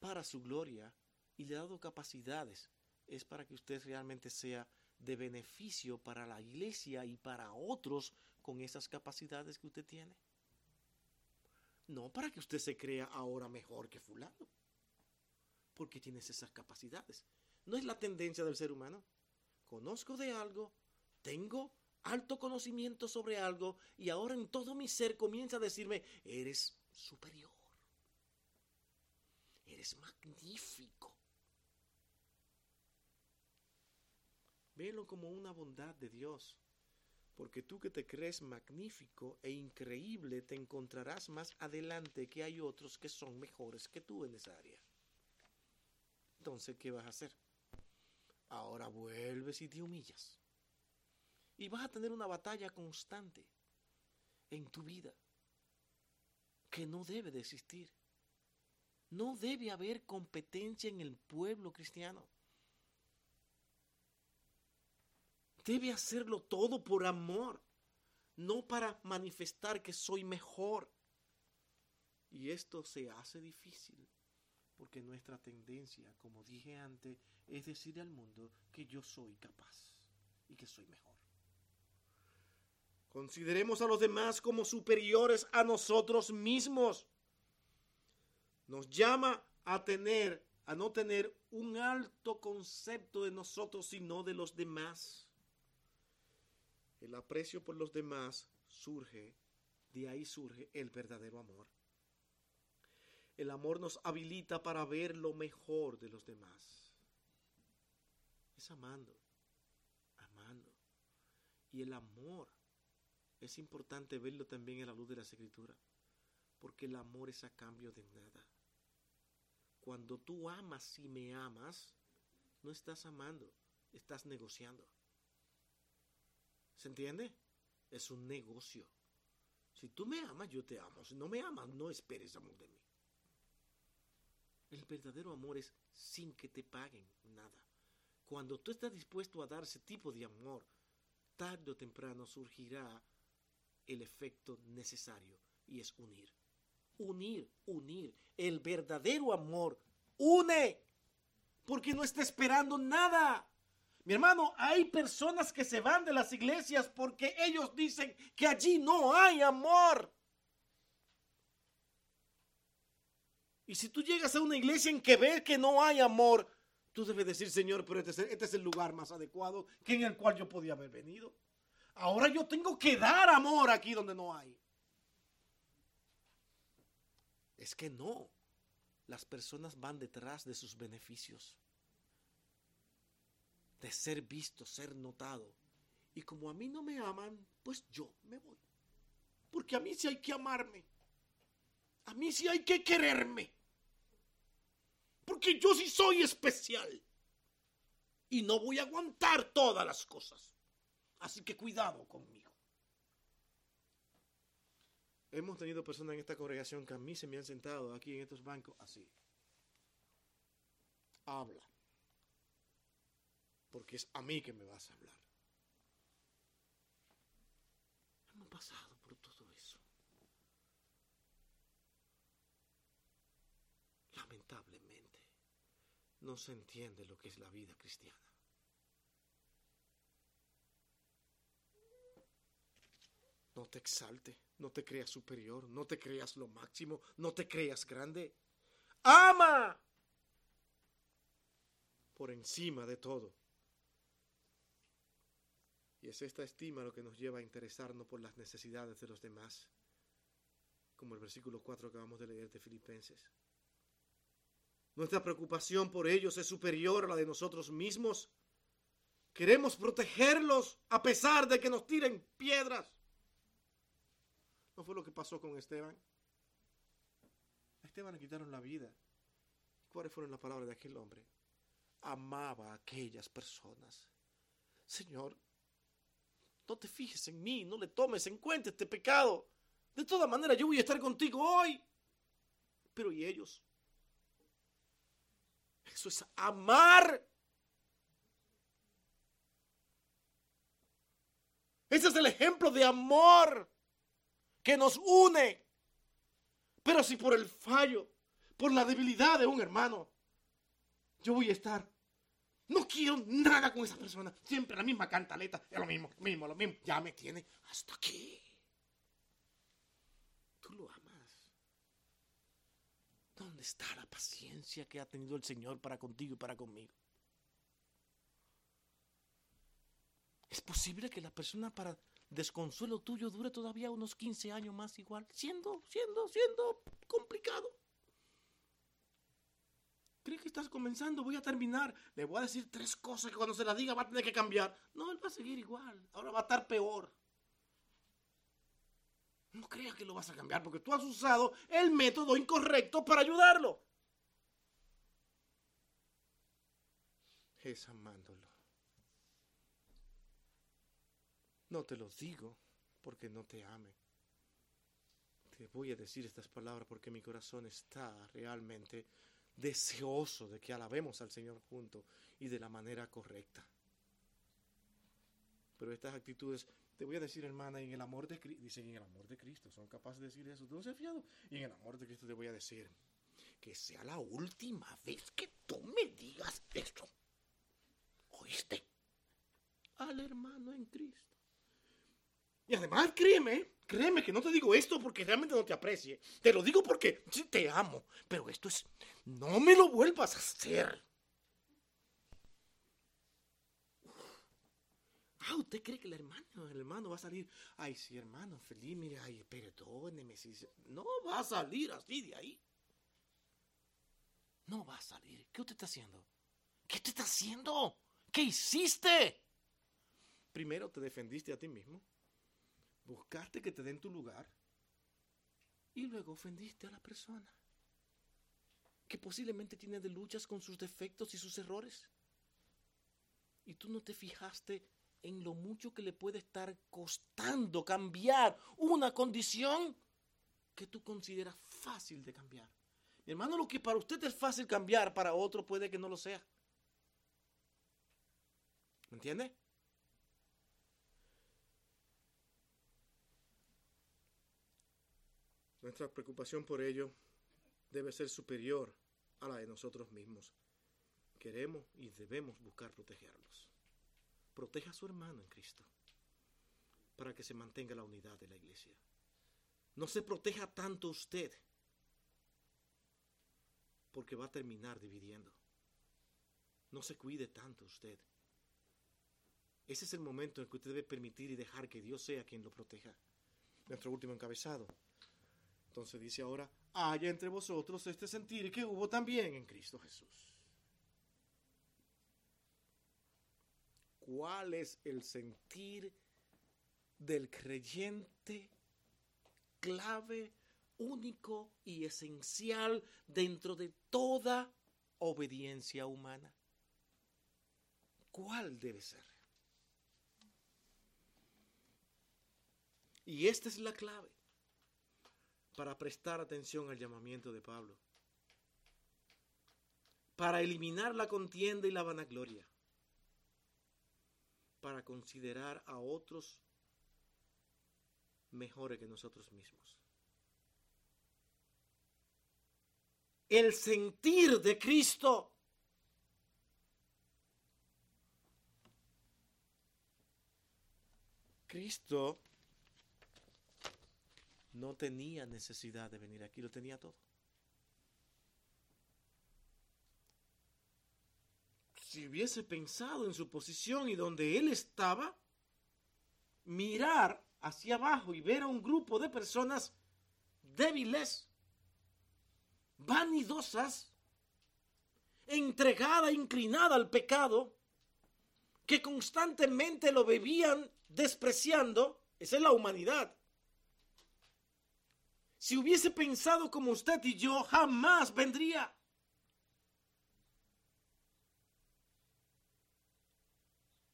para su gloria y le ha dado capacidades, es para que usted realmente sea de beneficio para la iglesia y para otros con esas capacidades que usted tiene. No para que usted se crea ahora mejor que fulano, porque tienes esas capacidades. No es la tendencia del ser humano. Conozco de algo, tengo alto conocimiento sobre algo y ahora en todo mi ser comienza a decirme, eres superior, eres magnífico Velo como una bondad de Dios, porque tú que te crees magnífico e increíble te encontrarás más adelante que hay otros que son mejores que tú en esa área. Entonces, ¿qué vas a hacer? Ahora vuelves y te humillas. Y vas a tener una batalla constante en tu vida que no debe de existir. No debe haber competencia en el pueblo cristiano. Debe hacerlo todo por amor, no para manifestar que soy mejor. Y esto se hace difícil porque nuestra tendencia, como dije antes, es decir al mundo que yo soy capaz y que soy mejor. Consideremos a los demás como superiores a nosotros mismos. Nos llama a tener, a no tener un alto concepto de nosotros, sino de los demás. El aprecio por los demás surge, de ahí surge el verdadero amor. El amor nos habilita para ver lo mejor de los demás. Es amando, amando. Y el amor es importante verlo también en la luz de las escrituras, porque el amor es a cambio de nada. Cuando tú amas y me amas, no estás amando, estás negociando. ¿Se entiende? Es un negocio. Si tú me amas, yo te amo. Si no me amas, no esperes amor de mí. El verdadero amor es sin que te paguen nada. Cuando tú estás dispuesto a dar ese tipo de amor, tarde o temprano surgirá el efecto necesario, y es unir. Unir, unir. El verdadero amor une porque no está esperando nada. Mi hermano, hay personas que se van de las iglesias porque ellos dicen que allí no hay amor. Y si tú llegas a una iglesia en que ves que no hay amor, tú debes decir, Señor, pero este es, este es el lugar más adecuado que en el cual yo podía haber venido. Ahora yo tengo que dar amor aquí donde no hay. Es que no. Las personas van detrás de sus beneficios. De ser visto, ser notado. Y como a mí no me aman, pues yo me voy. Porque a mí sí hay que amarme. A mí sí hay que quererme. Porque yo sí soy especial. Y no voy a aguantar todas las cosas. Así que cuidado conmigo. Hemos tenido personas en esta congregación que a mí se me han sentado aquí en estos bancos así. Habla. Porque es a mí que me vas a hablar. Hemos pasado por todo eso. Lamentablemente, no se entiende lo que es la vida cristiana. No te exalte, no te creas superior, no te creas lo máximo, no te creas grande. Ama por encima de todo. Y es esta estima lo que nos lleva a interesarnos por las necesidades de los demás, como el versículo 4 que acabamos de leer de Filipenses. Nuestra preocupación por ellos es superior a la de nosotros mismos. Queremos protegerlos a pesar de que nos tiren piedras. ¿No fue lo que pasó con Esteban? A Esteban le quitaron la vida. ¿Cuáles fueron las palabras de aquel hombre? Amaba a aquellas personas. Señor, no te fijes en mí, no le tomes en cuenta este pecado. De todas maneras, yo voy a estar contigo hoy. Pero ¿y ellos? Eso es amar. Ese es el ejemplo de amor que nos une. Pero si por el fallo, por la debilidad de un hermano, yo voy a estar, no quiero nada con esa persona, siempre la misma cantaleta, es lo mismo, mismo, lo mismo, ya me tiene hasta aquí. Tú lo amas. ¿Dónde está la paciencia que ha tenido el Señor para contigo y para conmigo? Es posible que la persona para desconsuelo tuyo dure todavía unos 15 años más igual, siendo, siendo, siendo complicado. ¿Crees que estás comenzando? Voy a terminar. Le voy a decir tres cosas que cuando se las diga va a tener que cambiar. No, él va a seguir igual. Ahora va a estar peor. No creas que lo vas a cambiar porque tú has usado el método incorrecto para ayudarlo. Es amándolo. No te lo digo porque no te ame. Te voy a decir estas palabras porque mi corazón está realmente deseoso de que alabemos al Señor junto y de la manera correcta. Pero estas actitudes, te voy a decir, hermana, en el amor de Cristo, dicen en el amor de Cristo, son capaces de decir eso. No seas fiado. Y en el amor de Cristo te voy a decir que sea la última vez que tú me digas esto. ¿Oíste? Al hermano en Cristo. Y además, créeme, créeme que no te digo esto porque realmente no te aprecie. Te lo digo porque te amo. Pero esto es, no me lo vuelvas a hacer. Ah, ¿usted cree que el hermano, el hermano va a salir? Ay, sí, hermano, feliz, mire, ay, perdóneme. Si... No va a salir así de ahí. No va a salir. ¿Qué usted está haciendo? ¿Qué te está haciendo? ¿Qué hiciste? Primero te defendiste a ti mismo buscaste que te den tu lugar y luego ofendiste a la persona que posiblemente tiene de luchas con sus defectos y sus errores. Y tú no te fijaste en lo mucho que le puede estar costando cambiar una condición que tú consideras fácil de cambiar. Mi hermano, lo que para usted es fácil cambiar, para otro puede que no lo sea. ¿Me entiende? Nuestra preocupación por ello debe ser superior a la de nosotros mismos. Queremos y debemos buscar protegerlos. Proteja a su hermano en Cristo para que se mantenga la unidad de la iglesia. No se proteja tanto usted porque va a terminar dividiendo. No se cuide tanto usted. Ese es el momento en que usted debe permitir y dejar que Dios sea quien lo proteja. Nuestro último encabezado. Entonces dice ahora, haya entre vosotros este sentir que hubo también en Cristo Jesús. ¿Cuál es el sentir del creyente clave, único y esencial dentro de toda obediencia humana? ¿Cuál debe ser? Y esta es la clave para prestar atención al llamamiento de Pablo, para eliminar la contienda y la vanagloria, para considerar a otros mejores que nosotros mismos. El sentir de Cristo. Cristo no tenía necesidad de venir aquí, lo tenía todo. Si hubiese pensado en su posición y donde él estaba, mirar hacia abajo y ver a un grupo de personas débiles, vanidosas, entregada, inclinada al pecado, que constantemente lo bebían despreciando, esa es la humanidad. Si hubiese pensado como usted y yo, jamás vendría.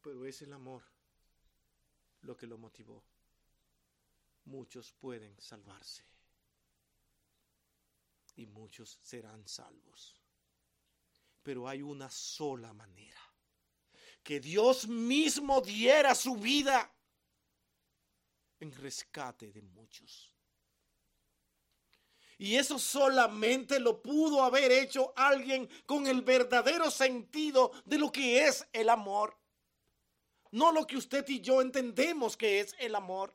Pero es el amor lo que lo motivó. Muchos pueden salvarse y muchos serán salvos. Pero hay una sola manera. Que Dios mismo diera su vida en rescate de muchos. Y eso solamente lo pudo haber hecho alguien con el verdadero sentido de lo que es el amor. No lo que usted y yo entendemos que es el amor.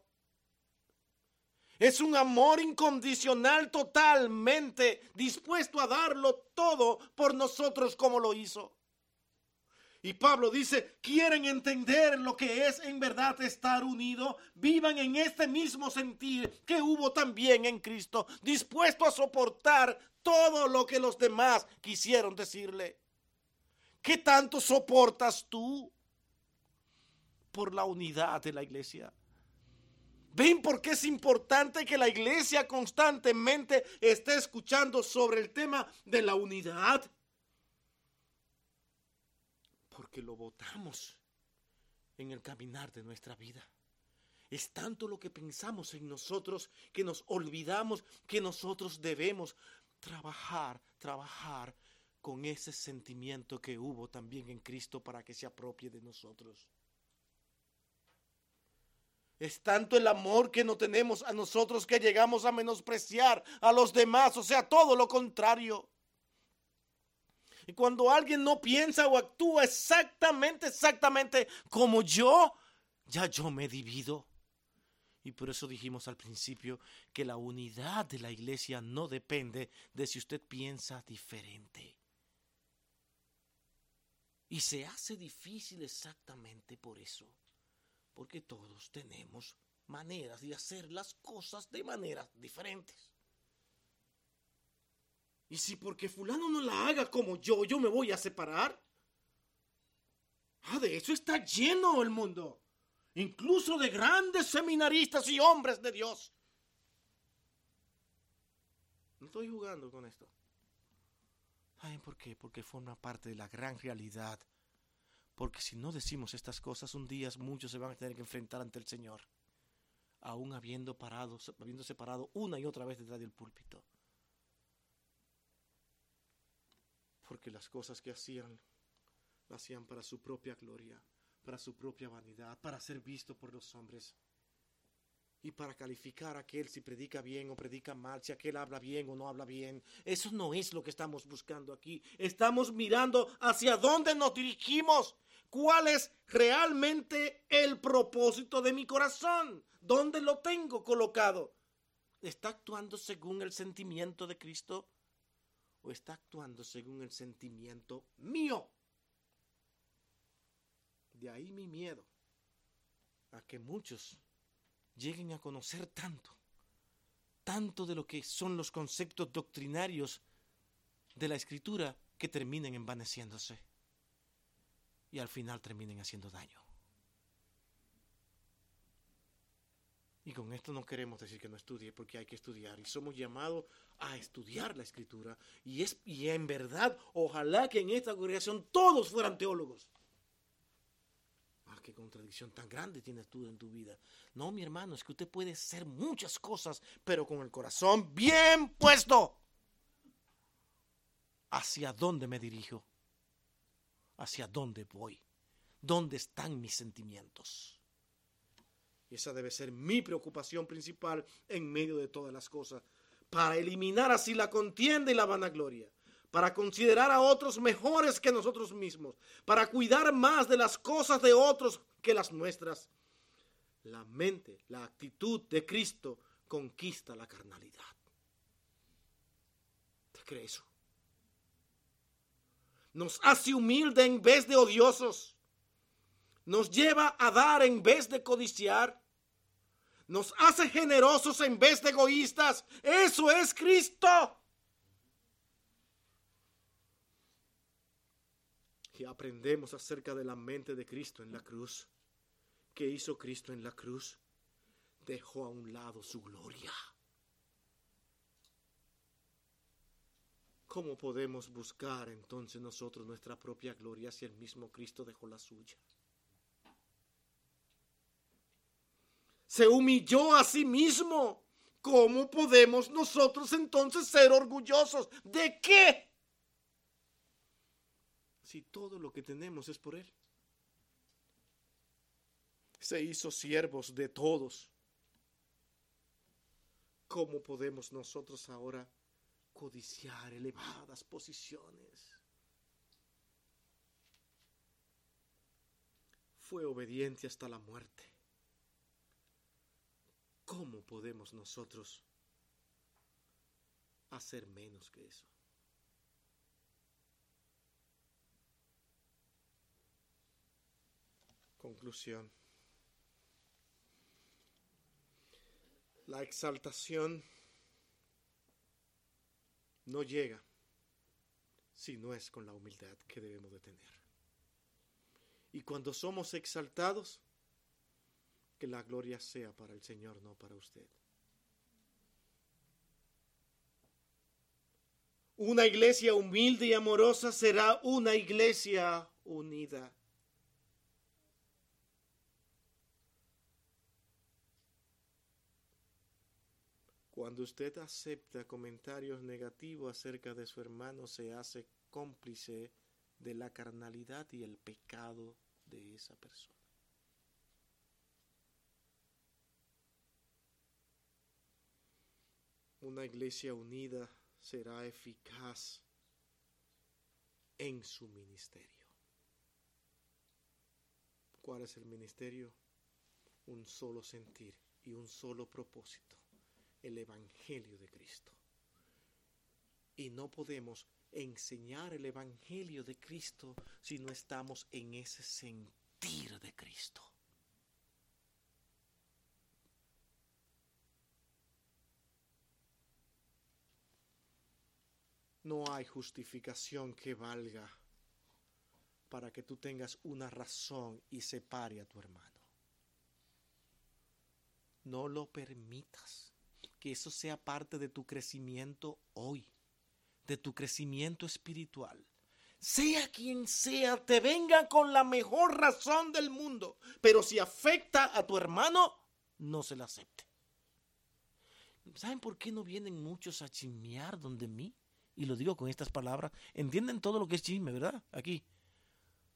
Es un amor incondicional totalmente dispuesto a darlo todo por nosotros como lo hizo. Y Pablo dice, quieren entender lo que es en verdad estar unido, vivan en este mismo sentir que hubo también en Cristo, dispuesto a soportar todo lo que los demás quisieron decirle. ¿Qué tanto soportas tú por la unidad de la iglesia? ¿Ven por qué es importante que la iglesia constantemente esté escuchando sobre el tema de la unidad? Porque lo votamos en el caminar de nuestra vida. Es tanto lo que pensamos en nosotros que nos olvidamos que nosotros debemos trabajar, trabajar con ese sentimiento que hubo también en Cristo para que se apropie de nosotros. Es tanto el amor que no tenemos a nosotros que llegamos a menospreciar a los demás, o sea, todo lo contrario. Y cuando alguien no piensa o actúa exactamente, exactamente como yo, ya yo me divido. Y por eso dijimos al principio que la unidad de la iglesia no depende de si usted piensa diferente. Y se hace difícil exactamente por eso, porque todos tenemos maneras de hacer las cosas de maneras diferentes. Y si porque fulano no la haga como yo, yo me voy a separar. Ah, de eso está lleno el mundo. Incluso de grandes seminaristas y hombres de Dios. No estoy jugando con esto. ¿Saben por qué? Porque forma parte de la gran realidad. Porque si no decimos estas cosas, un día muchos se van a tener que enfrentar ante el Señor. Aún habiendo parado, habiéndose parado una y otra vez detrás del púlpito. Porque las cosas que hacían, las hacían para su propia gloria, para su propia vanidad, para ser visto por los hombres. y para calificar a aquel si predica bien o predica mal, si aquel habla bien o no habla bien. Eso no es lo que estamos buscando aquí. Estamos mirando hacia dónde nos dirigimos. ¿Cuál es realmente el propósito de mi corazón? ¿Dónde lo tengo colocado? ¿Está actuando según el sentimiento de Cristo o está actuando según el sentimiento mío? De ahí mi miedo a que muchos lleguen a conocer tanto, tanto de lo que son los conceptos doctrinarios de la escritura que terminen envaneciéndose y al final terminen haciendo daño. Y con esto no queremos decir que no estudie, porque hay que estudiar. Y somos llamados a estudiar la escritura. Y, es, y en verdad, ojalá que en esta congregación todos fueran teólogos qué contradicción tan grande tienes tú en tu vida. No, mi hermano, es que usted puede ser muchas cosas, pero con el corazón bien puesto. ¿Hacia dónde me dirijo? ¿Hacia dónde voy? ¿Dónde están mis sentimientos? Y esa debe ser mi preocupación principal en medio de todas las cosas, para eliminar así la contienda y la vanagloria para considerar a otros mejores que nosotros mismos, para cuidar más de las cosas de otros que las nuestras. La mente, la actitud de Cristo conquista la carnalidad. ¿Te crees eso? Nos hace humilde en vez de odiosos. Nos lleva a dar en vez de codiciar. Nos hace generosos en vez de egoístas. Eso es Cristo. que aprendemos acerca de la mente de Cristo en la cruz. ¿Qué hizo Cristo en la cruz? Dejó a un lado su gloria. ¿Cómo podemos buscar entonces nosotros nuestra propia gloria si el mismo Cristo dejó la suya? Se humilló a sí mismo. ¿Cómo podemos nosotros entonces ser orgullosos? ¿De qué? si todo lo que tenemos es por Él? Se hizo siervos de todos. ¿Cómo podemos nosotros ahora codiciar elevadas posiciones? Fue obediente hasta la muerte. ¿Cómo podemos nosotros hacer menos que eso? Conclusión. La exaltación no llega si no es con la humildad que debemos de tener. Y cuando somos exaltados, que la gloria sea para el Señor, no para usted. Una iglesia humilde y amorosa será una iglesia unida. Cuando usted acepta comentarios negativos acerca de su hermano, se hace cómplice de la carnalidad y el pecado de esa persona. Una iglesia unida será eficaz en su ministerio. ¿Cuál es el ministerio? Un solo sentir y un solo propósito el Evangelio de Cristo. Y no podemos enseñar el Evangelio de Cristo si no estamos en ese sentir de Cristo. No hay justificación que valga para que tú tengas una razón y separe a tu hermano. No lo permitas que eso sea parte de tu crecimiento hoy, de tu crecimiento espiritual. Sea quien sea, te venga con la mejor razón del mundo, pero si afecta a tu hermano, no se la acepte. ¿Saben por qué no vienen muchos a chismear donde mí? Y lo digo con estas palabras. Entienden todo lo que es chisme, ¿verdad? Aquí.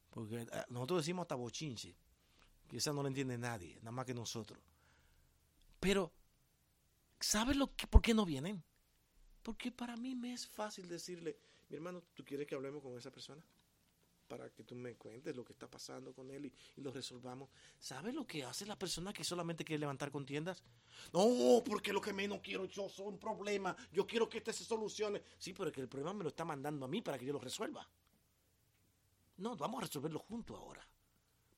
Porque eh, nosotros decimos hasta bochinche, que esa no lo entiende nadie, nada más que nosotros Pero, ¿sabes lo que, por qué no vienen? Porque para mí me es fácil decirle, mi hermano, ¿tú quieres que hablemos con esa persona? Para que tú me cuentes lo que está pasando con él y, lo resolvamos. ¿Sabes lo que hace la persona que solamente quiere levantar contiendas? No, porque lo que menos quiero yo son problemas. Yo quiero que este se solucione. Sí, pero es que el problema me lo está mandando a mí para que yo lo resuelva. No, vamos a resolverlo juntos ahora.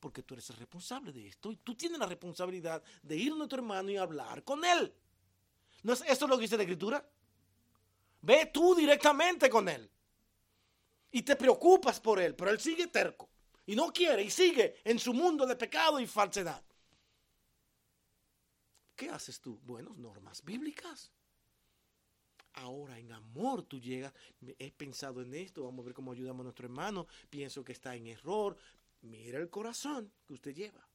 Porque tú eres el responsable de esto y tú tienes la responsabilidad de ir a tu hermano y hablar con él. ¿No es lo que dice la escritura? Ve tú directamente con él. Y te preocupas por él, pero él sigue terco. Y no quiere y sigue en su mundo de pecado y falsedad. ¿Qué haces tú? Bueno, normas bíblicas. Ahora en amor tú llegas, he pensado en esto, vamos a ver cómo ayudamos a nuestro hermano, pienso que está en error. Mira el corazón que usted lleva.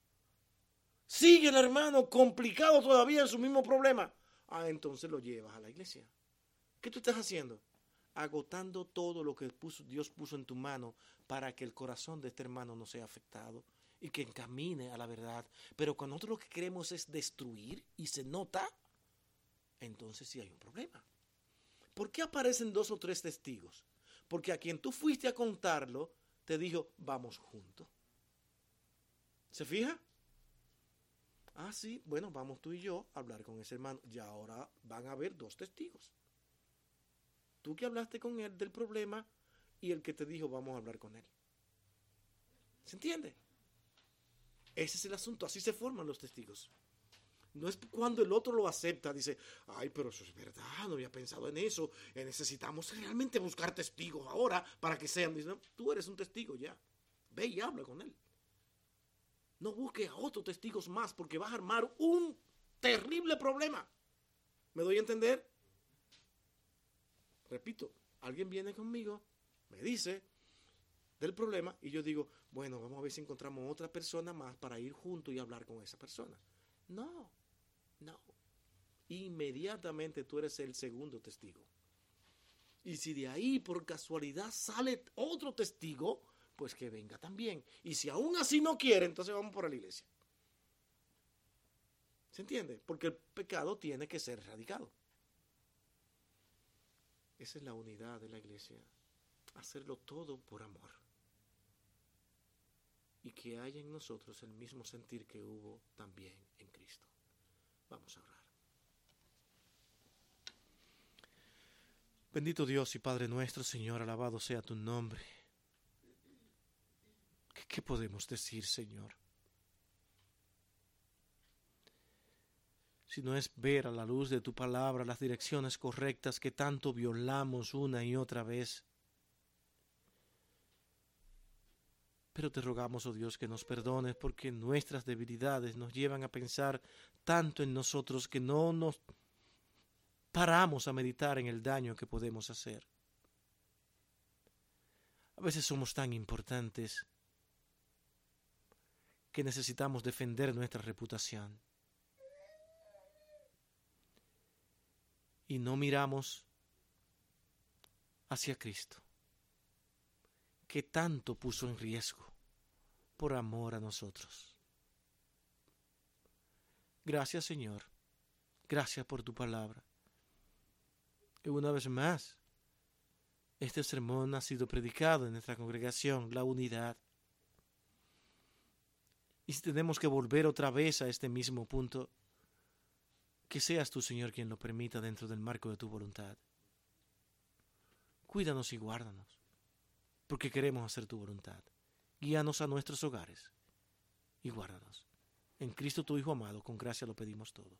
Sigue el hermano complicado todavía en su mismo problema. Ah, entonces lo llevas a la iglesia. ¿Qué tú estás haciendo? Agotando todo lo que Dios puso en tu mano para que el corazón de este hermano no sea afectado y que encamine a la verdad. Pero cuando nosotros lo que queremos es destruir y se nota, entonces sí hay un problema. ¿Por qué aparecen dos o tres testigos? Porque a quien tú fuiste a contarlo te dijo, vamos juntos. ¿Se fija? Ah, sí, bueno, vamos tú y yo a hablar con ese hermano. Y ahora van a haber dos testigos. Tú que hablaste con él del problema y el que te dijo vamos a hablar con él. ¿Se entiende? Ese es el asunto, así se forman los testigos. No es cuando el otro lo acepta, dice, ay, pero eso es verdad, no había pensado en eso, eh, necesitamos realmente buscar testigos ahora para que sean. Dice, tú eres un testigo ya, ve y habla con él. No busque a otros testigos más porque vas a armar un terrible problema. ¿Me doy a entender? Repito, alguien viene conmigo, me dice del problema y yo digo, bueno, vamos a ver si encontramos otra persona más para ir juntos y hablar con esa persona. No, no. Inmediatamente tú eres el segundo testigo. Y si de ahí por casualidad sale otro testigo, pues que venga también. Y si aún así no quiere, entonces vamos por la iglesia. ¿Se entiende? Porque el pecado tiene que ser erradicado. Esa es la unidad de la iglesia. Hacerlo todo por amor. Y que haya en nosotros el mismo sentir que hubo también en Cristo. Vamos a orar. Bendito Dios y Padre nuestro, Señor, alabado sea tu nombre. ¿Qué, podemos decir, Señor? Sino es ver a la luz de tu palabra las direcciones correctas que tanto violamos una y otra vez. Pero te rogamos, oh Dios, que nos perdones porque nuestras debilidades nos llevan a pensar tanto en nosotros que no nos paramos a meditar en el daño que podemos hacer. A veces somos tan importantes que necesitamos defender nuestra reputación. Y no miramos hacia Cristo, que tanto puso en riesgo por amor a nosotros. Gracias Señor, gracias por tu palabra. Y una vez más, este sermón ha sido predicado en nuestra congregación, la unidad. Y si tenemos que volver otra vez a este mismo punto, que seas tú, Señor, quien lo permita dentro del marco de tu voluntad. Cuídanos y guárdanos, porque queremos hacer tu voluntad. Guíanos a nuestros hogares y guárdanos. En Cristo tu Hijo amado, con gracia lo pedimos todo.